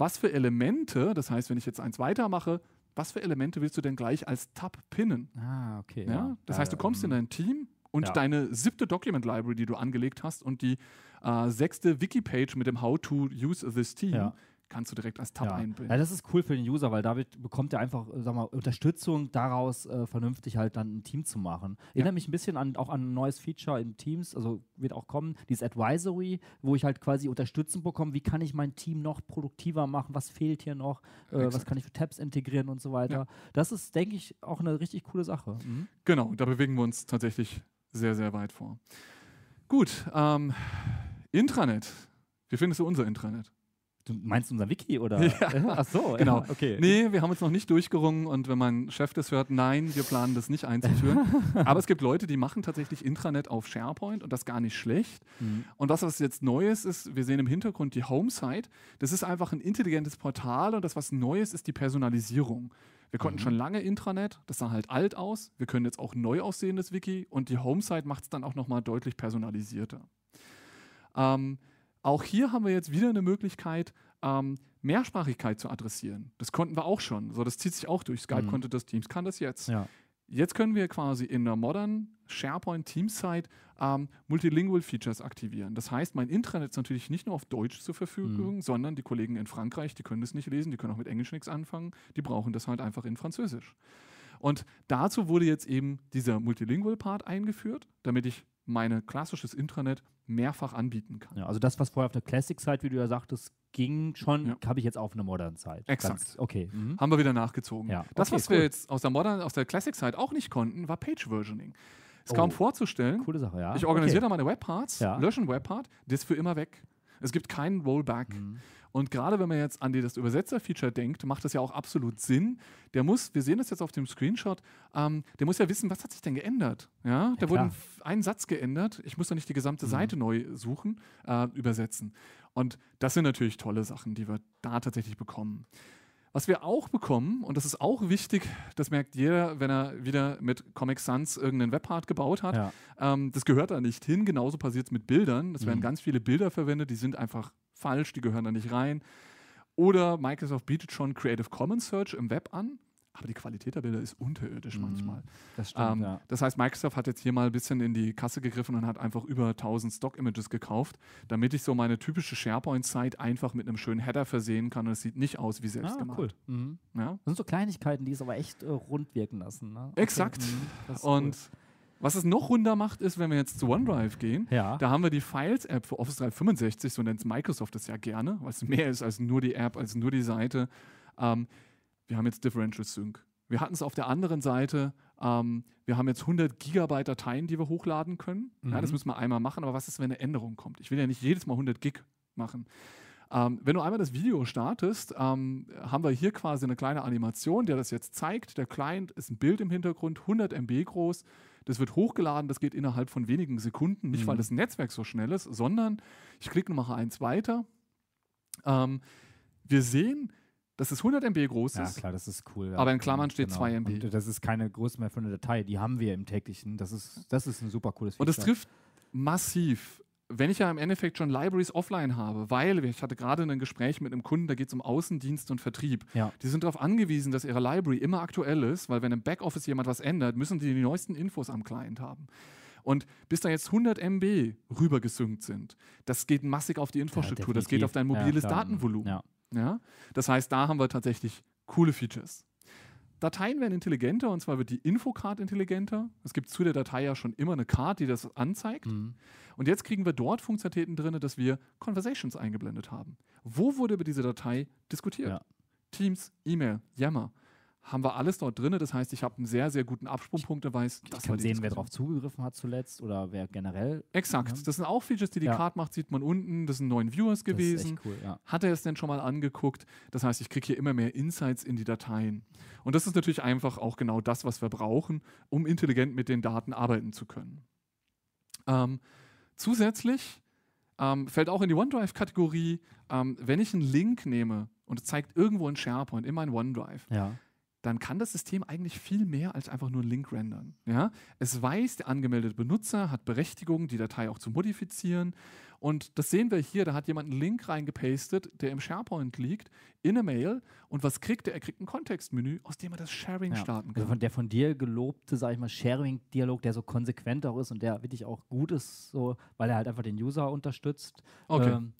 B: was für Elemente, das heißt, wenn ich jetzt eins weitermache, was für Elemente willst du denn gleich als Tab pinnen?
A: Ah, okay.
B: Ja? Das heißt, du kommst in dein Team und
A: Ja.
B: deine siebte Document Library, die du angelegt hast und die äh, sechste Wiki-Page mit dem How to use this team,
A: Ja.
B: Kannst du direkt als Tab
A: ja.
B: einbinden.
A: ja, das ist cool für den User, weil damit bekommt er einfach, äh, sag mal, Unterstützung daraus, äh, vernünftig halt dann ein Team zu machen. Erinnert mich ein bisschen an, auch an ein neues Feature in Teams, also wird auch kommen, dieses Advisory, wo ich halt quasi Unterstützung bekomme, wie kann ich mein Team noch produktiver machen, was fehlt hier noch, äh, was kann ich für Tabs integrieren und so weiter. Das ist, denke ich, auch eine richtig coole Sache. Mhm.
B: Genau, da bewegen wir uns tatsächlich sehr, sehr weit vor. Gut, ähm, Intranet. Wie findest du unser Intranet?
A: Du meinst unser Wiki oder?
B: Ja.
A: Ach so,
B: Genau.
A: Ja, okay.
B: Nee, wir haben uns noch nicht durchgerungen und wenn mein Chef das hört, nein, wir planen das nicht einzuführen. Aber es gibt Leute, die machen tatsächlich Intranet auf SharePoint und das gar nicht schlecht.
A: Mhm.
B: Und was, was jetzt Neues ist, wir sehen im Hintergrund die Homesite. Das ist einfach ein intelligentes Portal und das, was Neues ist, die Personalisierung. Wir konnten
A: Mhm.
B: schon lange Intranet, das sah halt alt aus. Wir können jetzt auch neu aussehendes Wiki und die Homesite macht es dann auch nochmal deutlich personalisierter. Ähm, auch hier haben wir jetzt wieder eine Möglichkeit, ähm, Mehrsprachigkeit zu adressieren. Das konnten wir auch schon. So, das zieht sich auch durch. Skype
A: Mhm.
B: konnte das, Teams kann das jetzt.
A: Ja.
B: Jetzt können wir quasi in einer modernen SharePoint Teams-Site ähm, Multilingual Features aktivieren. Das heißt, mein Intranet ist natürlich nicht nur auf Deutsch zur Verfügung,
A: Mhm.
B: sondern die Kollegen in Frankreich, die können das nicht lesen, die können auch mit Englisch nichts anfangen, die brauchen das halt einfach in Französisch. Und dazu wurde jetzt eben dieser Multilingual-Part eingeführt, damit ich mein klassisches Intranet mehrfach anbieten kann.
A: Ja, also das, was vorher auf der Classic-Site, wie du ja sagtest, ging schon,
B: Ja.
A: habe ich jetzt auf einer Modern-Site.
B: Exakt.
A: Ganz- Okay. Mhm.
B: Haben wir wieder nachgezogen.
A: Ja,
B: Das,
A: okay,
B: was
A: cool.
B: wir jetzt aus der Modern, aus der Classic-Site auch nicht konnten, war Page-Versioning. Ist kaum
A: Oh.
B: vorzustellen.
A: Coole Sache, ja.
B: Ich organisiere
A: okay.
B: da meine Webparts,
A: Ja.
B: lösche einen Webpart, der ist für immer weg. Es gibt keinen Rollback.
A: Mhm.
B: Und gerade wenn man jetzt an die, das Übersetzer-Feature denkt, macht das ja auch absolut Sinn. Der muss, wir sehen das jetzt auf dem Screenshot, ähm, der muss ja wissen, was hat sich denn geändert? Ja, da
A: klar.
B: wurde ein, Satz geändert. Ich muss doch nicht die gesamte
A: Mhm.
B: Seite neu suchen, äh, übersetzen. Und das sind natürlich tolle Sachen, die wir da tatsächlich bekommen. Was wir auch bekommen, und das ist auch wichtig, das merkt jeder, wenn er wieder mit Comic Sans irgendeinen Webpart gebaut hat,
A: Ja.
B: ähm, das gehört da nicht hin. Genauso passiert es mit Bildern. Es werden
A: Mhm.
B: ganz viele Bilder verwendet, die sind einfach falsch, die gehören da nicht rein. Oder Microsoft bietet schon Creative Commons Search im Web an, aber die Qualität der Bilder ist unterirdisch
A: Mhm.
B: manchmal.
A: Das stimmt,
B: Ähm,
A: ja.
B: Das heißt, Microsoft hat jetzt hier mal ein bisschen in die Kasse gegriffen und hat einfach über 1000 Stock-Images gekauft, damit ich so meine typische SharePoint-Site einfach mit einem schönen Header versehen kann und es sieht nicht aus wie selbst
A: Ah,
B: gemacht.
A: cool. Mhm.
B: Ja?
A: Das sind so Kleinigkeiten, die es aber echt äh, rund wirken lassen. Ne?
B: Exakt.
A: mhm,
B: Und was es noch runder macht, ist, wenn wir jetzt zu OneDrive gehen,
A: ja.
B: Da haben wir die Files-App für Office 365, so nennt Microsoft das ja gerne, weil es mehr ist als nur die App, als nur die Seite. Ähm, wir haben jetzt Differential Sync. Wir hatten es auf der anderen Seite, ähm, wir haben jetzt 100 Gigabyte Dateien, die wir hochladen können. Ja, das
A: Mhm.
B: müssen wir einmal machen, aber was ist, wenn eine Änderung kommt? Ich will ja nicht jedes Mal 100 Gig machen. Ähm, wenn du einmal das Video startest, ähm, haben wir hier quasi eine kleine Animation, der das jetzt zeigt. Der Client ist ein Bild im Hintergrund, 100 MB groß. Das wird hochgeladen, das geht innerhalb von wenigen Sekunden. Nicht, weil
A: Mhm.
B: das Netzwerk so schnell ist, sondern ich klicke nochmal eins weiter. Ähm, wir sehen, dass es 100 MB groß
A: Ja,
B: ist.
A: klar, das ist cool. Ja.
B: Aber in Klammern steht
A: Genau.
B: 2 MB.
A: Und das ist keine Größe mehr für eine Datei, die haben wir im täglichen. Das ist, das ist ein super cooles
B: Und es
A: Feature.
B: trifft massiv. Wenn ich ja im Endeffekt schon Libraries offline habe, weil ich hatte gerade ein Gespräch mit einem Kunden, da geht es um Außendienst und Vertrieb.
A: Ja.
B: Die sind darauf angewiesen, dass ihre Library immer aktuell ist, weil wenn im Backoffice jemand was ändert, müssen die die neuesten Infos am Client haben. Und bis da jetzt 100 MB rübergesynkt sind, das geht massig auf die Infrastruktur, das geht auf dein mobiles
A: Ja.
B: Datenvolumen.
A: Ja.
B: Ja? Das heißt, da haben wir tatsächlich coole Features. Dateien werden intelligenter und zwar wird die Infocard intelligenter. Es gibt zu der Datei ja schon immer eine Card, die das anzeigt.
A: Mhm.
B: Und jetzt kriegen wir dort Funktionalitäten drin, dass wir Conversations eingeblendet haben. Wo wurde über diese Datei diskutiert?
A: Ja.
B: Teams, E-Mail, Yammer. Haben wir alles dort drin. Das heißt, ich habe einen sehr, sehr guten Absprungpunkt, der weiß,
A: ich kann sehen, wer darauf zugegriffen hat zuletzt oder wer generell.
B: Exakt. Ja. Das sind auch Features, die die ja. Card macht, sieht man unten. Das sind neun Viewers gewesen. Cool, ja. Hat er es denn schon mal angeguckt? Das heißt, ich kriege hier immer mehr Insights in die Dateien. Und das ist natürlich einfach auch genau das, was wir brauchen, um intelligent mit den Daten arbeiten zu können. Ähm, zusätzlich ähm, fällt auch in die OneDrive-Kategorie, ähm, wenn ich einen Link nehme und es zeigt irgendwo ein SharePoint in mein OneDrive,
A: ja
B: dann kann das System eigentlich viel mehr als einfach nur einen Link rendern. Ja? Es weiß, der angemeldete Benutzer hat Berechtigung, die Datei auch zu modifizieren. Und das sehen wir hier, da hat jemand einen Link reingepastet, der im SharePoint liegt, in eine Mail. Und was kriegt er? Er kriegt ein Kontextmenü, aus dem er das Sharing ja. starten also kann.
A: Also von der von dir gelobte, sag ich mal, Sharing-Dialog, der so konsequent auch ist und der wirklich auch gut ist, so, weil er halt einfach den User unterstützt.
B: Okay. Ähm,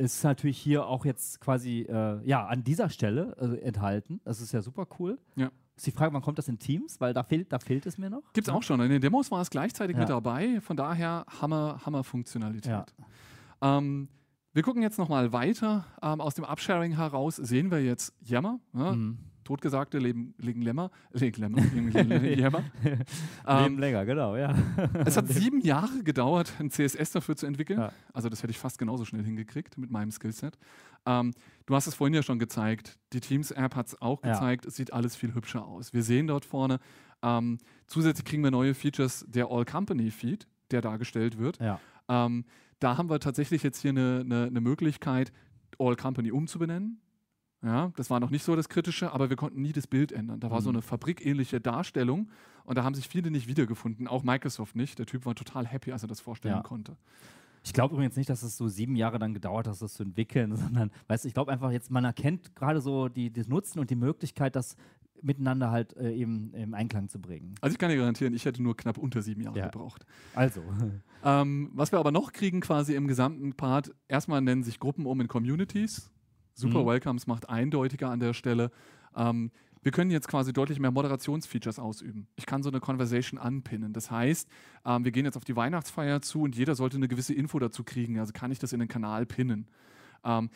A: ist natürlich hier auch jetzt quasi äh, ja, an dieser Stelle äh, enthalten. Das ist ja super cool.
B: Ja.
A: Ist die Frage, wann kommt das in Teams? Weil da fehlt, da fehlt es mir noch.
B: Gibt es auch schon. In den Demos war es gleichzeitig ja. mit dabei. Von daher Hammer, Hammer Funktionalität.
A: Ja.
B: Ähm, wir gucken jetzt nochmal weiter. Ähm, aus dem Upsharing heraus sehen wir jetzt Yammer. Ja? Mhm. Totgesagte leben, liegen lämmer, legen lämmer,
A: lämmer. ähm, leben länger, genau, ja.
B: es hat sieben Jahre gedauert, ein CSS dafür zu entwickeln. Ja. Also das hätte ich fast genauso schnell hingekriegt mit meinem Skillset. Ähm, du hast es vorhin ja schon gezeigt. Die Teams-App hat es auch gezeigt. Ja. Es sieht alles viel hübscher aus. Wir sehen dort vorne, ähm, zusätzlich kriegen wir neue Features, der All-Company-Feed, der dargestellt wird.
A: Ja.
B: Ähm, da haben wir tatsächlich jetzt hier eine, eine, eine Möglichkeit, All Company umzubenennen. Ja, das war noch nicht so das Kritische, aber wir konnten nie das Bild ändern. Da war mhm. so eine fabrikähnliche Darstellung und da haben sich viele nicht wiedergefunden, auch Microsoft nicht. Der Typ war total happy, als er das vorstellen ja. konnte.
A: Ich glaube übrigens nicht, dass es so sieben Jahre dann gedauert hat, das zu entwickeln, sondern, weißt du, ich glaube einfach jetzt, man erkennt gerade so die, das Nutzen und die Möglichkeit, das miteinander halt äh, eben im Einklang zu bringen.
B: Also ich kann dir garantieren, ich hätte nur knapp unter sieben Jahre ja. gebraucht.
A: Also.
B: Ähm, was wir aber noch kriegen quasi im gesamten Part, erstmal nennen sich Gruppen um in Communities. Super mhm. Welcomes macht eindeutiger an der Stelle. Ähm, wir können jetzt quasi deutlich mehr Moderationsfeatures ausüben. Ich kann so eine Conversation anpinnen. Das heißt, ähm, wir gehen jetzt auf die Weihnachtsfeier zu und jeder sollte eine gewisse Info dazu kriegen. Also kann ich das in den Kanal pinnen. Ähm,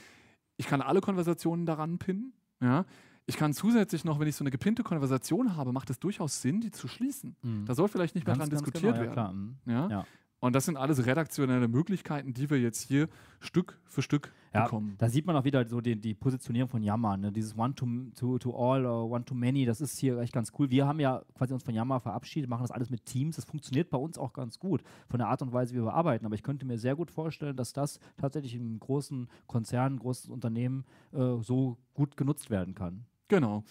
B: ich kann alle Konversationen daran pinnen. Ja? Ich kann zusätzlich noch, wenn ich so eine gepinnte Konversation habe, macht es durchaus Sinn, die zu schließen. Mhm. Da soll vielleicht nicht mehr dran diskutiert genau, werden. Ja, mhm. ja? Und das sind alles redaktionelle Möglichkeiten, die wir jetzt hier Stück für Stück ja, bekommen.
A: Da sieht man auch wieder so die, die Positionierung von Yammer. Ne? Dieses One to, to, All oder One to Many, das ist hier echt ganz cool. Wir haben ja quasi uns von Yammer verabschiedet, machen das alles mit Teams. Das funktioniert bei uns auch ganz gut von der Art und Weise, wie wir arbeiten. Aber ich könnte mir sehr gut vorstellen, dass das tatsächlich in großen Konzernen, großen Unternehmen äh, so gut genutzt werden kann.
B: Genau.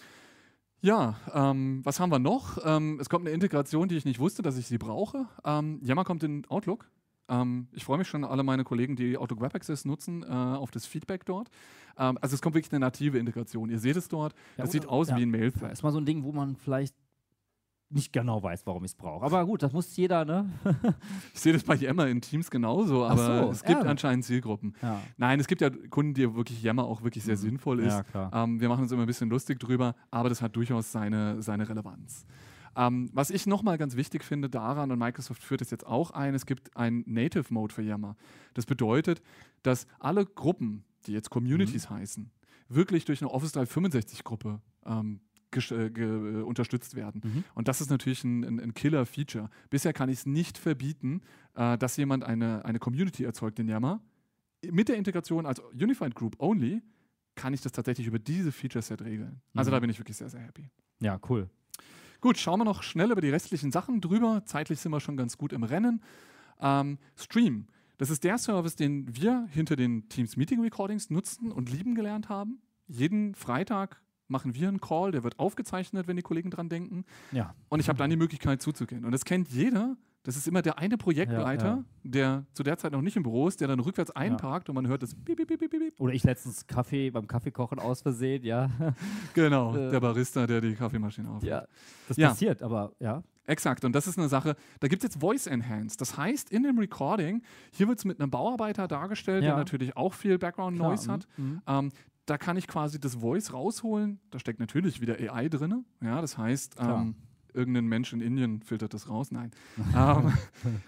B: Ja, ähm, was haben wir noch? Ähm, es kommt eine Integration, die ich nicht wusste, dass ich sie brauche. Ähm, Yammer kommt in Outlook. Ähm, ich freue mich schon, alle meine Kollegen, die Outlook Web Access nutzen, äh, auf das Feedback dort. Ähm, also es kommt wirklich eine native Integration. Ihr seht es dort. Es sieht aus ja, wie ein.
A: Das ist mal so ein Ding, wo man vielleicht nicht genau weiß, warum ich es brauche. Aber gut, das muss jeder, ne?
B: ich sehe das bei Yammer in Teams genauso, aber so, es gibt
A: ja.
B: anscheinend Zielgruppen. Ja. Nein, es gibt ja Kunden, die wirklich Yammer auch wirklich sehr mhm. sinnvoll ist.
A: Ja,
B: ähm, wir machen uns immer ein bisschen lustig drüber, aber das hat durchaus seine, seine Relevanz. Ähm, was ich nochmal ganz wichtig finde daran, und Microsoft führt es jetzt auch ein, es gibt ein Native Mode für Yammer. Das bedeutet, dass alle Gruppen, die jetzt Communities mhm. heißen, wirklich durch eine Office 365 Gruppe ähm, äh, äh, unterstützt werden. Mhm. Und das ist natürlich ein, ein, ein Killer-Feature. Bisher kann ich es nicht verbieten, äh, dass jemand eine, eine Community erzeugt in Yammer. Mit der Integration als Unified Group Only kann ich das tatsächlich über diese Feature-Set regeln. Also mhm. da bin ich wirklich sehr, sehr happy.
A: Ja, cool.
B: Gut, schauen wir noch schnell über die restlichen Sachen drüber. Zeitlich sind wir schon ganz gut im Rennen. Ähm, Stream. Das ist der Service, den wir hinter den Teams Meeting Recordings nutzen und lieben gelernt haben. Jeden Freitag machen wir einen Call, der wird aufgezeichnet, wenn die Kollegen dran denken.
A: Ja.
B: Und ich habe dann die Möglichkeit zuzugehen. Und das kennt jeder. Das ist immer der eine Projektleiter, ja, ja. der zu der Zeit noch nicht im Büro ist, der dann rückwärts einparkt ja. und man hört das Piep, Piep, Piep, Piep.
A: Oder ich letztens Kaffee beim Kaffeekochen aus Versehen, ja.
B: Genau, äh. der Barista, der die Kaffeemaschine aufhört.
A: Ja, das passiert, aber ja.
B: Exakt, und das ist eine Sache, da gibt es jetzt Voice Enhanced. Das heißt, in dem Recording, hier wird es mit einem Bauarbeiter dargestellt, der natürlich auch viel Background Noise hat. Mhm. Ähm, da kann ich quasi das Voice rausholen. Da steckt natürlich wieder AI drin. Ja, das heißt, ähm, irgendein Mensch in Indien filtert das raus. Nein. ähm,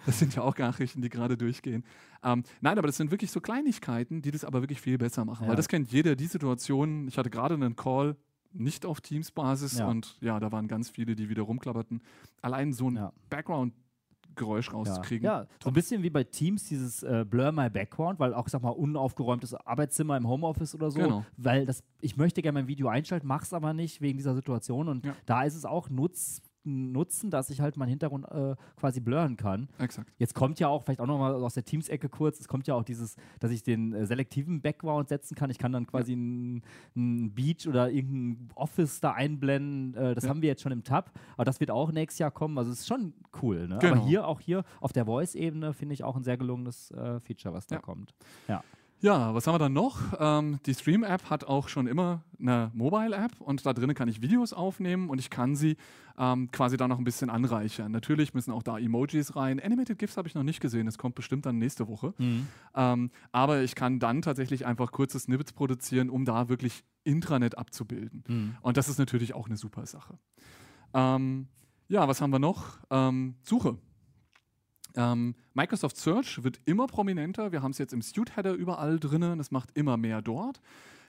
B: das sind ja auch Nachrichten, die gerade durchgehen. Ähm, nein, aber das sind wirklich so Kleinigkeiten, die das aber wirklich viel besser machen. Ja. Weil das kennt jeder, die Situation. Ich hatte gerade einen Call nicht auf Teams-Basis
A: Ja.
B: und ja, da waren ganz viele, die wieder rumklapperten. Allein so ein
A: Ja.
B: Background-Geräusch
A: Ja.
B: rauszukriegen.
A: ja, so ein bisschen wie bei Teams dieses äh, Blur My Background, weil auch, ich sag mal, unaufgeräumtes Arbeitszimmer im Homeoffice oder so,
B: Genau.
A: weil das, ich möchte gerne mein Video einschalten, mach's aber nicht wegen dieser Situation und
B: Ja.
A: da ist es auch Nutz, Nutzen, dass ich halt meinen Hintergrund äh, quasi blurren kann.
B: Exakt.
A: Jetzt kommt ja auch, vielleicht auch nochmal aus der Teams-Ecke kurz, es kommt ja auch dieses, dass ich den äh, selektiven Background setzen kann. Ich kann dann quasi einen Beach oder irgendein Office da einblenden. Äh, das
B: Ja.
A: haben wir jetzt schon im Tab, aber das wird auch nächstes Jahr kommen. Also es ist schon cool. Ne?
B: Genau.
A: Aber hier, auch hier auf der Voice-Ebene finde ich auch ein sehr gelungenes äh, Feature, was da
B: Ja.
A: kommt. Ja.
B: Ja, was haben wir dann noch? Ähm, die Stream-App hat auch schon immer eine Mobile-App und da drinnen kann ich Videos aufnehmen und ich kann sie ähm, quasi da noch ein bisschen anreichern. Natürlich müssen auch da Emojis rein. Animated GIFs habe ich noch nicht gesehen, das kommt bestimmt dann nächste Woche. Ähm, aber ich kann dann tatsächlich einfach kurze Snippets produzieren, um da wirklich Intranet abzubilden.
A: Mhm.
B: Und das ist natürlich auch eine super Sache. Ähm, ja, was haben wir noch? Ähm, Suche. Ähm, Microsoft Search wird immer prominenter. Wir haben es jetzt im Suite-Header überall drinnen. Das macht immer mehr dort.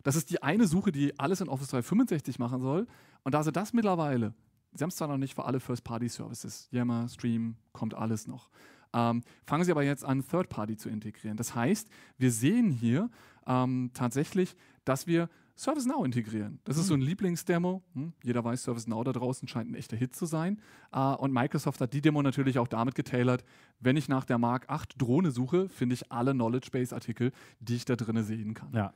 B: Das ist die eine Suche, die alles in Office 365 machen soll. Und da sie das mittlerweile, sie haben es zwar noch nicht für alle First-Party-Services, Yammer, Stream, kommt alles noch. Ähm, fangen sie aber jetzt an, Third-Party zu integrieren. Das heißt, wir sehen hier ähm, tatsächlich, dass wir ServiceNow integrieren. Das ist so ein Lieblingsdemo. Hm? Jeder weiß, ServiceNow da draußen scheint ein echter Hit zu sein. Äh, und Microsoft hat die Demo natürlich auch damit getailert, wenn ich nach der Mark 8 Drohne suche, finde ich alle Knowledge Base Artikel, die ich da drinne sehen kann.
A: Ja.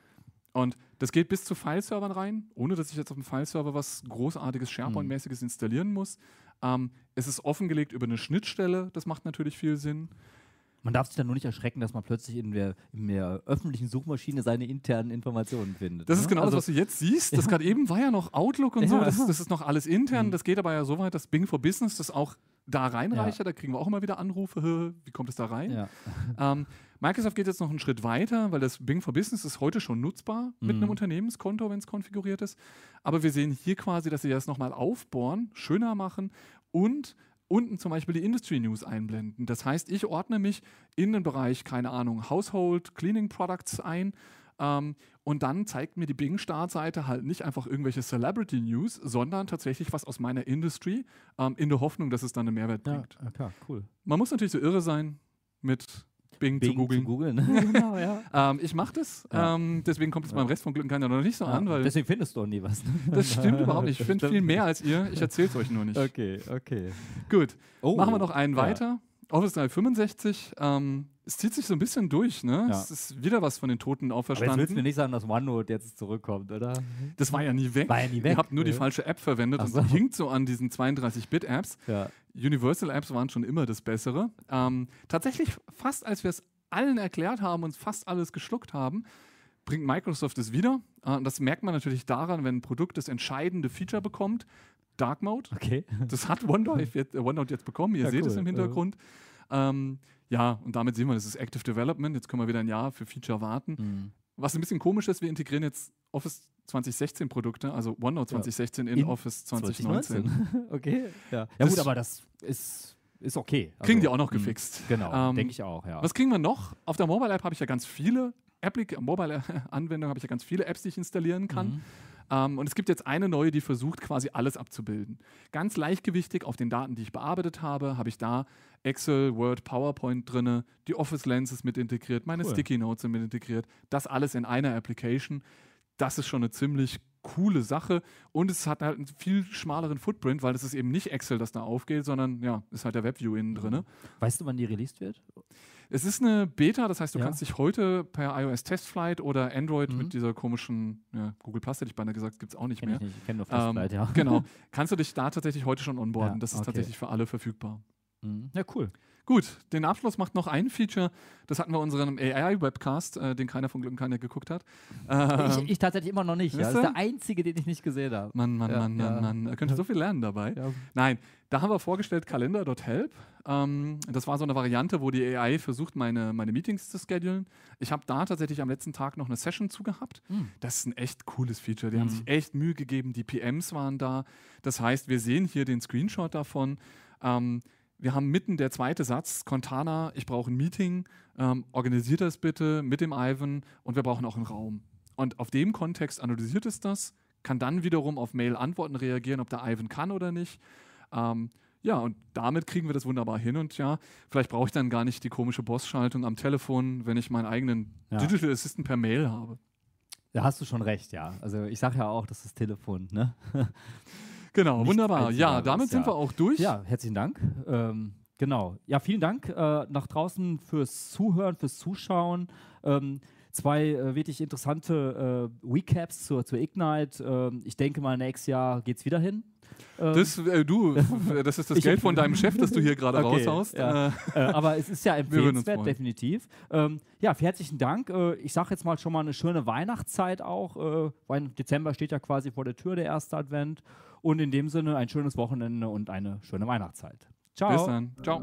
B: Und das geht bis zu File-Servern rein, ohne dass ich jetzt auf dem File-Server was großartiges SharePoint-mäßiges installieren muss. Ähm, es ist offengelegt über eine Schnittstelle, das macht natürlich viel Sinn.
A: Man darf sich dann nur nicht erschrecken, dass man plötzlich in der, in der öffentlichen Suchmaschine seine internen Informationen findet.
B: Das
A: ne?
B: ist genau
A: also,
B: das, was du jetzt siehst. Das gerade eben war ja noch Outlook und so.
A: Ja.
B: Das, das ist noch alles intern.
A: Mhm.
B: Das geht aber ja so weit, dass Bing for Business das auch da reinreichert.
A: Ja.
B: Da kriegen wir auch immer wieder Anrufe. "Hä, Wie kommt es da rein?
A: Ja.
B: Ähm, Microsoft geht jetzt noch einen Schritt weiter, weil das Bing for Business ist heute schon nutzbar mit
A: Mhm.
B: einem Unternehmenskonto, wenn es konfiguriert ist. Aber wir sehen hier quasi, dass sie das nochmal aufbohren, schöner machen und unten zum Beispiel die Industry News einblenden. Das heißt, ich ordne mich in den Bereich, keine Ahnung, Household Cleaning Products ein. Ähm, und dann zeigt mir die Bing-Startseite halt nicht einfach irgendwelche Celebrity News, sondern tatsächlich was aus meiner Industry, ähm, in der Hoffnung, dass es dann einen Mehrwert bringt.
A: ja, klar, cool.
B: Man muss natürlich so irre sein, mit Bing,
A: Bing
B: zu googeln.
A: googeln. genau, ja.
B: Ähm, ich mache das,
A: Ja.
B: ähm, deswegen kommt es beim Rest von Glückenkeiner noch nicht so an, weil
A: Deswegen findest du auch nie was. ne?
B: das stimmt überhaupt nicht. Ich finde viel mehr als ihr, ich erzähle es euch nur nicht.
A: Okay, okay.
B: Gut,
A: Oh,
B: machen wir noch einen
A: ja.
B: weiter. Office 365, ähm, es zieht sich so ein bisschen durch, ne?
A: Ja.
B: Es ist wieder was von den Toten
A: Aber jetzt willst du
B: auferstanden.
A: mir nicht sagen, dass OneNote jetzt zurückkommt, oder?
B: Das war ja nie weg.
A: War ja nie weg.
B: Ihr habt nur die
A: Ja.
B: falsche App verwendet und
A: so.
B: hinkt so an diesen 32-Bit-Apps.
A: Ja.
B: Universal-Apps waren schon immer das Bessere. Ähm, tatsächlich, fast als wir es allen erklärt haben und fast alles geschluckt haben, bringt Microsoft es wieder. Äh, das merkt man natürlich daran, wenn ein Produkt das entscheidende Feature bekommt. Dark Mode.
A: Okay.
B: Das hat OneDrive jetzt, äh, OneNote jetzt bekommen. Ihr
A: Ja,
B: seht es
A: cool.
B: im Hintergrund. Ähm, ja, und damit sehen wir, das ist Active Development. Jetzt können wir wieder ein Jahr für Feature warten.
A: Mhm.
B: Was ein bisschen komisch ist, wir integrieren jetzt Office 2016 Produkte, also OneNote
A: Ja.
B: 2016 in,
A: In
B: Office 2019.
A: 2019. okay. Ja, ja gut, aber das ist, ist okay.
B: Kriegen die
A: Also,
B: auch noch
A: mh,
B: gefixt.
A: Genau,
B: Ähm,
A: denke ich auch, ja.
B: Was kriegen wir noch? Auf der Mobile App habe ich ja ganz viele Mobile-Anwendungen, habe ich ja ganz viele Apps, die ich installieren kann.
A: Mhm.
B: Ähm, und es gibt jetzt eine neue, die versucht quasi alles abzubilden. Ganz leichtgewichtig auf den Daten, die ich bearbeitet habe, habe ich da Excel, Word, PowerPoint drin, die Office Lenses mit integriert, meine
A: Cool.
B: Sticky Notes sind mit integriert. Das alles in einer Application. Das ist schon eine ziemlich coole Sache und es hat halt einen viel schmaleren Footprint, weil es ist eben nicht Excel, das da aufgeht, sondern ja, ist halt der Webview innen drin.
A: Weißt du, wann die released wird?
B: Es ist eine Beta, das heißt, du
A: Ja.
B: kannst dich heute per iOS Testflight oder Android
A: Mhm.
B: mit dieser komischen, ja, Google Plus hätte ich beinahe gesagt, gibt es auch nicht
A: Kenn
B: mehr.
A: ich nicht. Ich kenne nur
B: Ähm,
A: Fastlight, ja.
B: Genau. Kannst du dich da tatsächlich heute schon onboarden? Das ist
A: okay.
B: tatsächlich für alle verfügbar.
A: Mhm. Ja, cool.
B: Gut, den Abschluss macht noch ein Feature. Das hatten wir unserem AI-Webcast, äh, den keiner von Glück keiner geguckt hat. Ähm,
A: ich, ich tatsächlich immer noch nicht. Ja. Das ist der einzige, den ich nicht gesehen habe.
B: Mann, Mann,
A: Ja,
B: Mann,
A: ja.
B: Mann. Er könnte so viel lernen dabei.
A: Ja.
B: Nein, da haben wir vorgestellt Kalender.help. Ähm, das war so eine Variante, wo die AI versucht, meine, meine Meetings zu schedulen. Ich habe da tatsächlich am letzten Tag noch eine Session zugehabt.
A: Mhm.
B: Das ist ein echt cooles Feature. Die haben
A: Mhm.
B: sich echt Mühe gegeben. Die PMs waren da. Das heißt, wir sehen hier den Screenshot davon. Ähm, wir haben mitten der zweite Satz, Contana, ich brauche ein Meeting, ähm, organisiert das bitte mit dem Ivan und wir brauchen auch einen Raum. Und auf dem Kontext analysiert es das, kann dann wiederum auf Mail-Antworten reagieren, ob der Ivan kann oder nicht. Ähm, ja, und damit kriegen wir das wunderbar hin. Und ja, vielleicht brauche ich dann gar nicht die komische Boss-Schaltung am Telefon, wenn ich meinen eigenen
A: Ja.
B: Digital Assistant per Mail habe.
A: Da hast du schon recht, ja. Also ich sage ja auch, das ist Telefon, ne?
B: Genau,
A: Nicht
B: wunderbar. Ja, damit sind wir auch durch.
A: Ja, herzlichen Dank. Ähm, genau. Ja, vielen Dank äh, nach draußen fürs Zuhören, fürs Zuschauen. Ähm, zwei äh, wirklich interessante äh, Recaps zur, zur Ignite. Ähm, ich denke mal, nächstes Jahr geht es wieder hin. Ähm,
B: Das, äh, du, das ist das Geld von deinem Chef, das du hier gerade
A: Okay,
B: raushaust.
A: ja.
B: Äh,
A: äh, aber es ist ja empfehlenswert, definitiv. Ähm, ja, herzlichen Dank. Äh, ich sage jetzt mal schon mal eine schöne Weihnachtszeit auch, weil Dezember steht ja quasi vor der Tür, der erste Advent. Und in dem Sinne ein schönes Wochenende und eine schöne Weihnachtszeit. Ciao.
B: bis dann. Ciao.